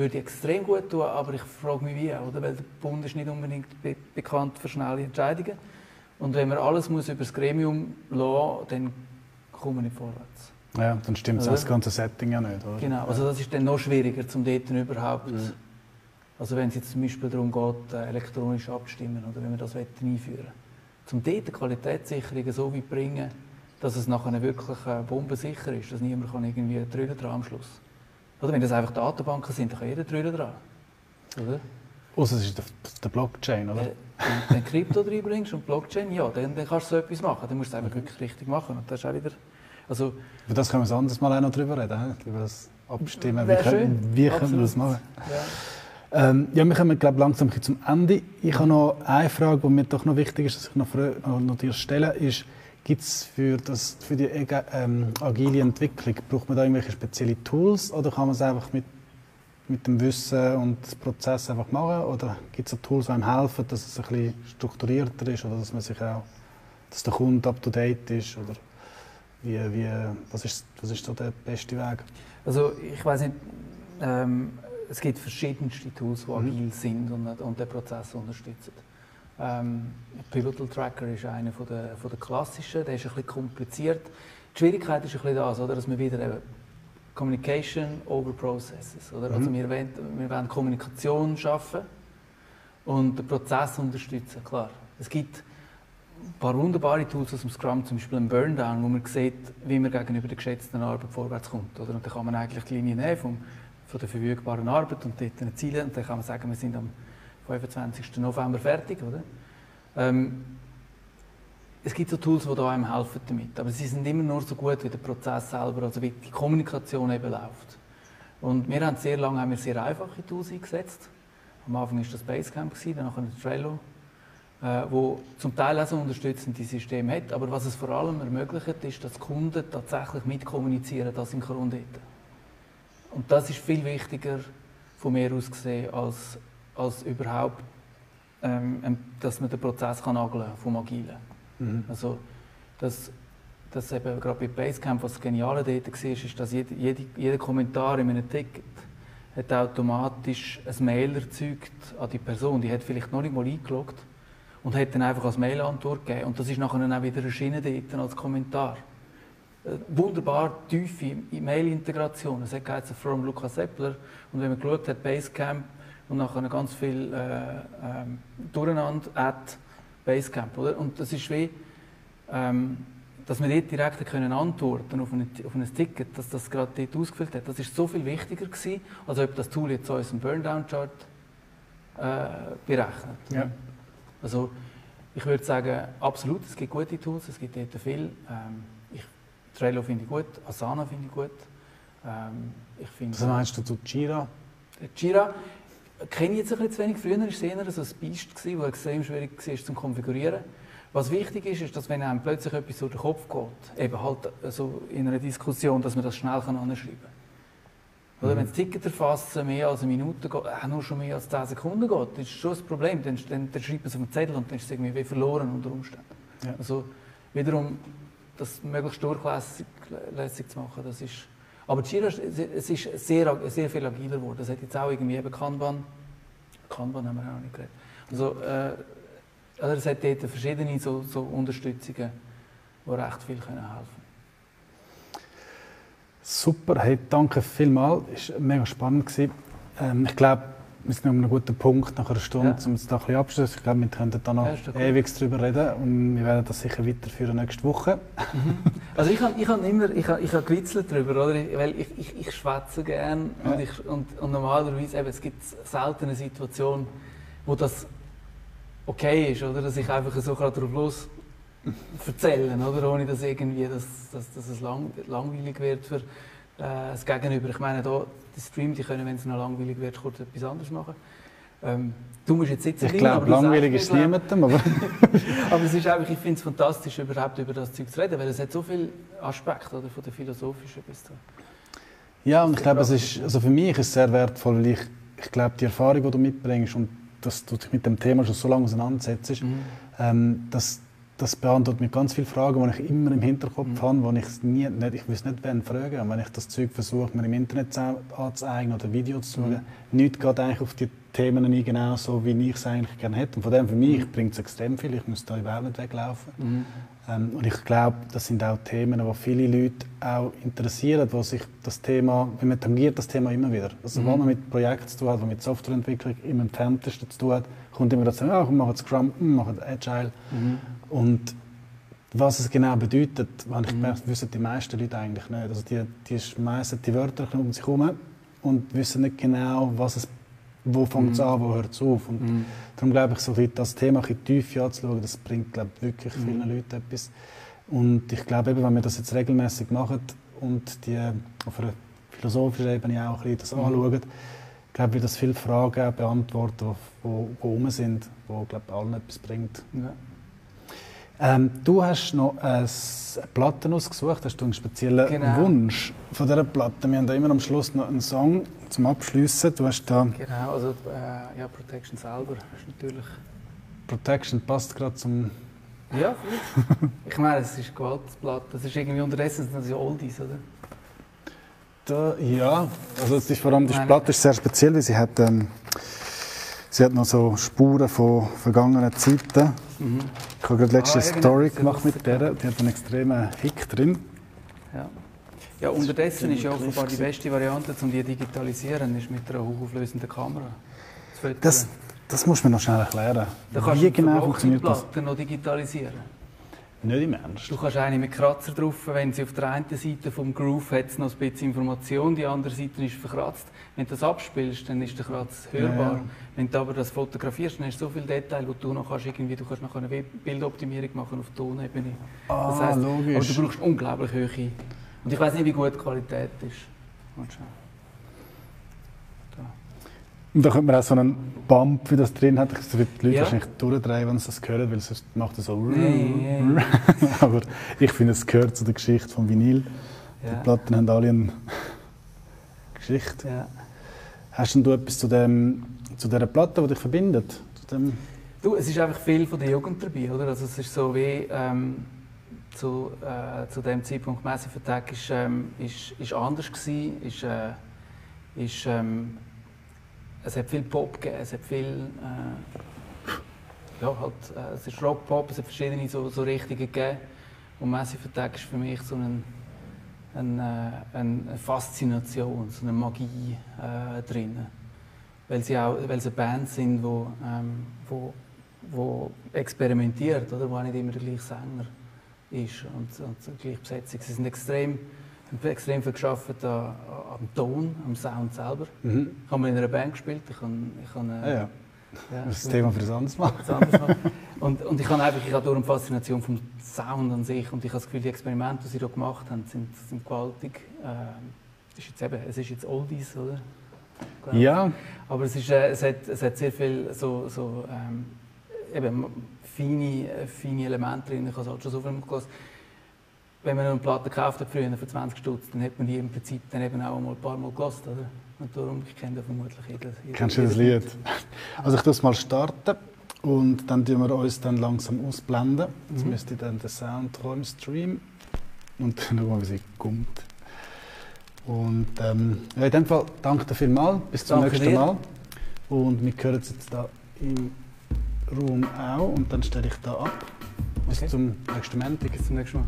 würde ich extrem gut tun, aber ich frage mich wie, oder? weil der Bund ist nicht unbedingt be bekannt für schnelle Entscheidungen. Und wenn man alles muss über das Gremium lassen dann kommen wir nicht vorwärts. Ja, dann stimmt das ganze Setting ja nicht, oder? Genau, also das ist dann noch schwieriger, um dort überhaupt... Mhm. Also wenn es jetzt zum Beispiel darum geht, äh, elektronisch abstimmen oder wenn wir das einführen wollen. Um dort die Qualitätssicherung so weit bringen, dass es nachher wirklich äh, bombensicher ist, dass niemand kann irgendwie drüber am Schluss. Oder wenn das einfach Datenbanken sind, dann kann jeder drüber dran. Oder? Außer es ist der, der Blockchain, oder? Äh, wenn du Krypto reinbringst und Blockchain, ja, dann, dann kannst du so etwas machen. Dann musst du es einfach wirklich richtig machen. Und das ist auch wieder, also, Über das können wir ein anderes Mal auch noch drüber reden, über das Abstimmen. Wie, können, wie können wir das machen? Ja. Ähm, ja, wir kommen glaube langsam zum Ende. Ich habe noch eine Frage, die mir doch noch wichtig ist, dass ich noch, noch dir stelle, ist, gibt es für, für die ähm, agile Entwicklung, braucht man da irgendwelche speziellen Tools oder kann man es einfach mit mit dem Wissen und dem Prozess einfach machen? Oder gibt es Tools, die einem helfen, dass es ein bisschen strukturierter ist oder dass man sich auch, dass der Kunde up to date ist? Oder wie, wie, was, ist, was ist so der beste Weg? Also ich weiß nicht, ähm, es gibt verschiedenste Tools, die mhm. agil sind und, und den Prozess unterstützen. Ähm, Pivotal Tracker ist einer von der, von der klassischen, der ist ein bisschen kompliziert. Die Schwierigkeit ist ein bisschen das, oder, dass man wieder Communication over Processes. Oder? Also mhm. Also wir, wollen, wir wollen Kommunikation schaffen und den Prozess unterstützen, klar. Es gibt ein paar wunderbare Tools aus dem Scrum, zum Beispiel ein Burndown, wo man sieht, wie man gegenüber der geschätzten Arbeit vorwärts kommt. Oder? Und dann kann man eigentlich die Linie nehmen vom, von der verfügbaren Arbeit und dort Ziele und dann kann man sagen, wir sind am 25. November fertig. Oder? Ähm, es gibt so Tools, die einem helfen damit, aber sie sind immer nur so gut wie der Prozess selber, also wie die Kommunikation eben läuft. Und wir haben sehr lange haben wir sehr einfache Tools eingesetzt. Am Anfang war das Basecamp, dann nachher Trello, äh, wo zum Teil auch so unterstützende Systeme hat, aber was es vor allem ermöglicht, ist, dass Kunden tatsächlich mitkommunizieren, das synchron dort. Und das ist viel wichtiger von mir aus gesehen, als, als überhaupt, ähm, dass man den Prozess kann vom Agilen. Mhm. Also, das, das eben gerade bei Basecamp, was das Geniale dort war, ist, dass jede, jede, jeder Kommentar in einem Ticket hat automatisch ein Mail erzeugt an die Person. Die hat vielleicht noch nicht mal eingeloggt und hat dann einfach als Mail-Antwort gegeben. Und das ist nachher dann auch wieder erschienen dort als Kommentar. Äh, wunderbar tiefe E-Mail-Integration. Es hat from Lukas Eppler. Und wenn man geschaut hat, Basecamp und nachher ganz viel äh, äh, Durcheinander, at Basecamp. Oder? Und das ist wie, ähm, dass wir dort direkt können antworten auf, eine, auf ein Ticket, dass das gerade dort ausgefüllt hat. Das ist so viel wichtiger gewesen, als ob das Tool jetzt unseren Burndown-Chart äh, berechnet. Ja. Also ich würde sagen, absolut, es gibt gute Tools, es gibt dort viel. Ähm, ich, Trello finde ich gut, Asana finde ich gut. Ähm, ich find, Was meinst du zu Jira? Jira, kenne ich jetzt ein bisschen zu wenig. Früher war es eher so ein Biest, das extrem schwierig war zu konfigurieren. Was wichtig ist, ist, dass wenn einem plötzlich etwas durch den Kopf geht, eben halt also in einer Diskussion, dass man das schnell anschreiben kann. Oder mhm. wenn das Ticket erfassen mehr als eine Minute geht, äh, nur schon mehr als 10 Sekunden geht, das ist schon ein Problem. Dann, dann, dann schreibt man es auf den Zettel und dann ist es irgendwie verloren unter Umständen. Ja. Also wiederum, das möglichst durchlässig zu machen, das ist aber Jira, es ist sehr, sehr viel agiler geworden. Das hat jetzt auch irgendwie eben Kanban. Kanban haben wir auch nicht geredet. Also, äh, also es hat dort verschiedene so, so Unterstützungen, die recht viel können helfen Super, hey, danke vielmals. Es war mega spannend. Ähm, ich glaube, wir sind an einem guten Punkt nach einer Stunde, ja. um es da ein bisschen abzuschließen. Ich glaube, wir könnten da noch ja, ewig darüber reden und wir werden das sicher weiterführen nächste Woche. Mhm. Also ich habe ich hab immer ich hab, ich hab gewitzelt darüber, oder? weil ich, ich, ich schwätze gerne ja. und, ich, und, und normalerweise eben, es gibt selten eine Situation, wo das okay ist, oder? dass ich einfach so gerade drauf los erzählen, oder? ohne dass, irgendwie, dass, dass, dass es lang, langweilig wird für äh, das Gegenüber. Ich meine, da, die Stream, die können, wenn es noch langweilig wird, kurz etwas anderes machen. Ähm, du musst jetzt sitzen Ich glaube, langweilig ist niemandem, aber... aber es ist einfach, ich finde es fantastisch, überhaupt über das Zeug zu reden, weil es hat so viele Aspekte, oder, von der philosophischen bis zu... Ja, und ich glaube, es ist, also für mich ist es sehr wertvoll, weil ich, ich glaube, die Erfahrung, die du mitbringst und dass du dich mit dem Thema schon so lange auseinandersetzt, mhm. ähm, das das beantwortet mir ganz viele Fragen, die ich immer im Hinterkopf mhm. habe, die ich nie, nicht, ich weiß nicht, wen fragen. Und wenn ich das Zeug versuche, mir im Internet anzuzeigen oder Videos zu schauen, mhm. nicht geht eigentlich auf die Themen nie genau so, wie ich es eigentlich gerne hätte. Und von dem für mich mhm. bringt es extrem viel. Ich muss da überhaupt nicht weglaufen. Mhm. Ähm, und ich glaube, das sind auch Themen, die viele Leute auch interessieren, wo sich das Thema, man tangiert das Thema immer wieder. Also, mhm. wenn man mit Projekten zu tun hat, die mit Softwareentwicklung im Entferntesten zu tun hat, kommt immer dazu, ja, wir machen Scrum, wir machen Agile. Mhm. Und was es genau bedeutet, wenn ich mhm. gemerkt, wissen die meisten Leute eigentlich nicht. Also die, die schmeißen die Wörter um sich herum und wissen nicht genau, was es, wo fängt es mhm. an, wo hört es auf. Und mhm. darum glaube ich, so das Thema ein tief anzuschauen, das bringt glaube ich, wirklich mhm. vielen Leuten etwas. Und ich glaube, eben, wenn wir das jetzt regelmäßig machen und die auf einer philosophischen Ebene auch ein bisschen das mhm. anschauen, glaube ich, das viele Fragen beantworten, die, die, rum sind, die glaube allen etwas bringt. Ja. Ähm, du hast noch eine Platte ausgesucht. Hast du einen speziellen genau. Wunsch von dieser Platte? Wir haben da immer am Schluss noch einen Song zum Abschließen. Du hast da genau, also äh, ja, Protection selber ist natürlich. Protection passt gerade zum. Ja, ich meine, es ist eine Gewaltplatte. Das ist irgendwie unterdessen das sind Oldies, oder? Da, ja, also es ist vor allem die Platte ist sehr speziell, weil sie hat, ähm, sie hat noch so Spuren von vergangenen Zeiten. Mhm. Ich habe gerade letzte ah, Story gemacht mit der, die hat einen extremen Hick drin. Ja. Ja, unterdessen ist ja offenbar die beste Variante, um die zu digitalisieren, ist mit einer hochauflösenden Kamera. Das, das muss man noch schnell erklären. Da kannst Wie genau funktioniert das? noch digitalisieren. Nicht im Ernst. Du kannst eine mit Kratzer drauf, wenn sie auf der einen Seite vom Groove hat noch ein bisschen Information, die andere Seite ist verkratzt. Wenn du das abspielst, dann ist der Kratz hörbar. Ja. Wenn du aber das fotografierst, dann hast du so viele Details, wo du noch kannst, irgendwie, du kannst noch eine Bildoptimierung machen auf Tonebene. Ah, das heisst, logisch. Aber du brauchst unglaublich hohe. Und ich weiß nicht, wie gut die Qualität ist. Und da könnte man auch so einen Bump, wie das drin hat. Das wird die Leute ja. wahrscheinlich durchdrehen, wenn sie das hören, weil sonst macht es so. Nee. Aber ich finde, es gehört zu der Geschichte vom Vinyl. Ja. Die Platten haben alle eine Geschichte. Ja. Hast du etwas zu, dem, zu dieser Platte, die dich verbindet? Zu dem du, es ist einfach viel von der Jugend dabei, oder? Also es ist so wie ähm, zu, äh, zu dem Zeitpunkt Massive Attack ist, ähm, ist, ist anders gewesen, ist, äh, ist ähm, es hat viel Pop gegeben, es hat viel, äh, ja, halt, äh, es ist Rock-Pop, es hat verschiedene so, so Richtungen gegeben. Und Massive Attack ist für mich so ein, ein, äh, eine Faszination, so eine Magie äh, drin. Weil sie auch weil sie eine Band sind, die wo, ähm, wo, wo experimentiert, oder? wo nicht immer der gleiche Sänger ist und, und die gleiche Besetzung. Sie sind extrem ich habe extrem viel gearbeitet am Ton, am Sound selber. Mhm. Ich habe mal in einer Band gespielt. Ich habe, ich habe, äh, ah, ja. Ja, das Thema für das andere Mal. und, und ich habe einfach ich habe durch eine Faszination vom Sound an sich und ich habe das Gefühl, die Experimente, die sie hier gemacht haben, sind, sind gewaltig. Äh, ist jetzt eben, es ist jetzt Oldies, oder? Ja. Aber es, ist, äh, es, hat, es hat sehr viel so, so ähm, eben feine, feine Elemente drin. Ich habe es halt schon so viel gelassen wenn man eine Platte gekauft hat früher für 20 Stutz, dann hat man die im Prinzip dann eben auch mal ein paar Mal gelost, oder? Und darum, ich kenne vermutlich jedes, jedes Kennst du das Lied? Also ich das mal starten und dann tun wir uns dann langsam ausblenden. Jetzt mhm. müsste dann der Sound im Stream und dann schauen wir, wie sie kommt. Und ähm, ja, in dem Fall danke dir vielmals, bis zum danke nächsten dir. Mal. Und wir hören es jetzt da im Raum auch und dann stelle ich da ab. Bis okay. zum nächsten Montag. Bis zum nächsten Mal.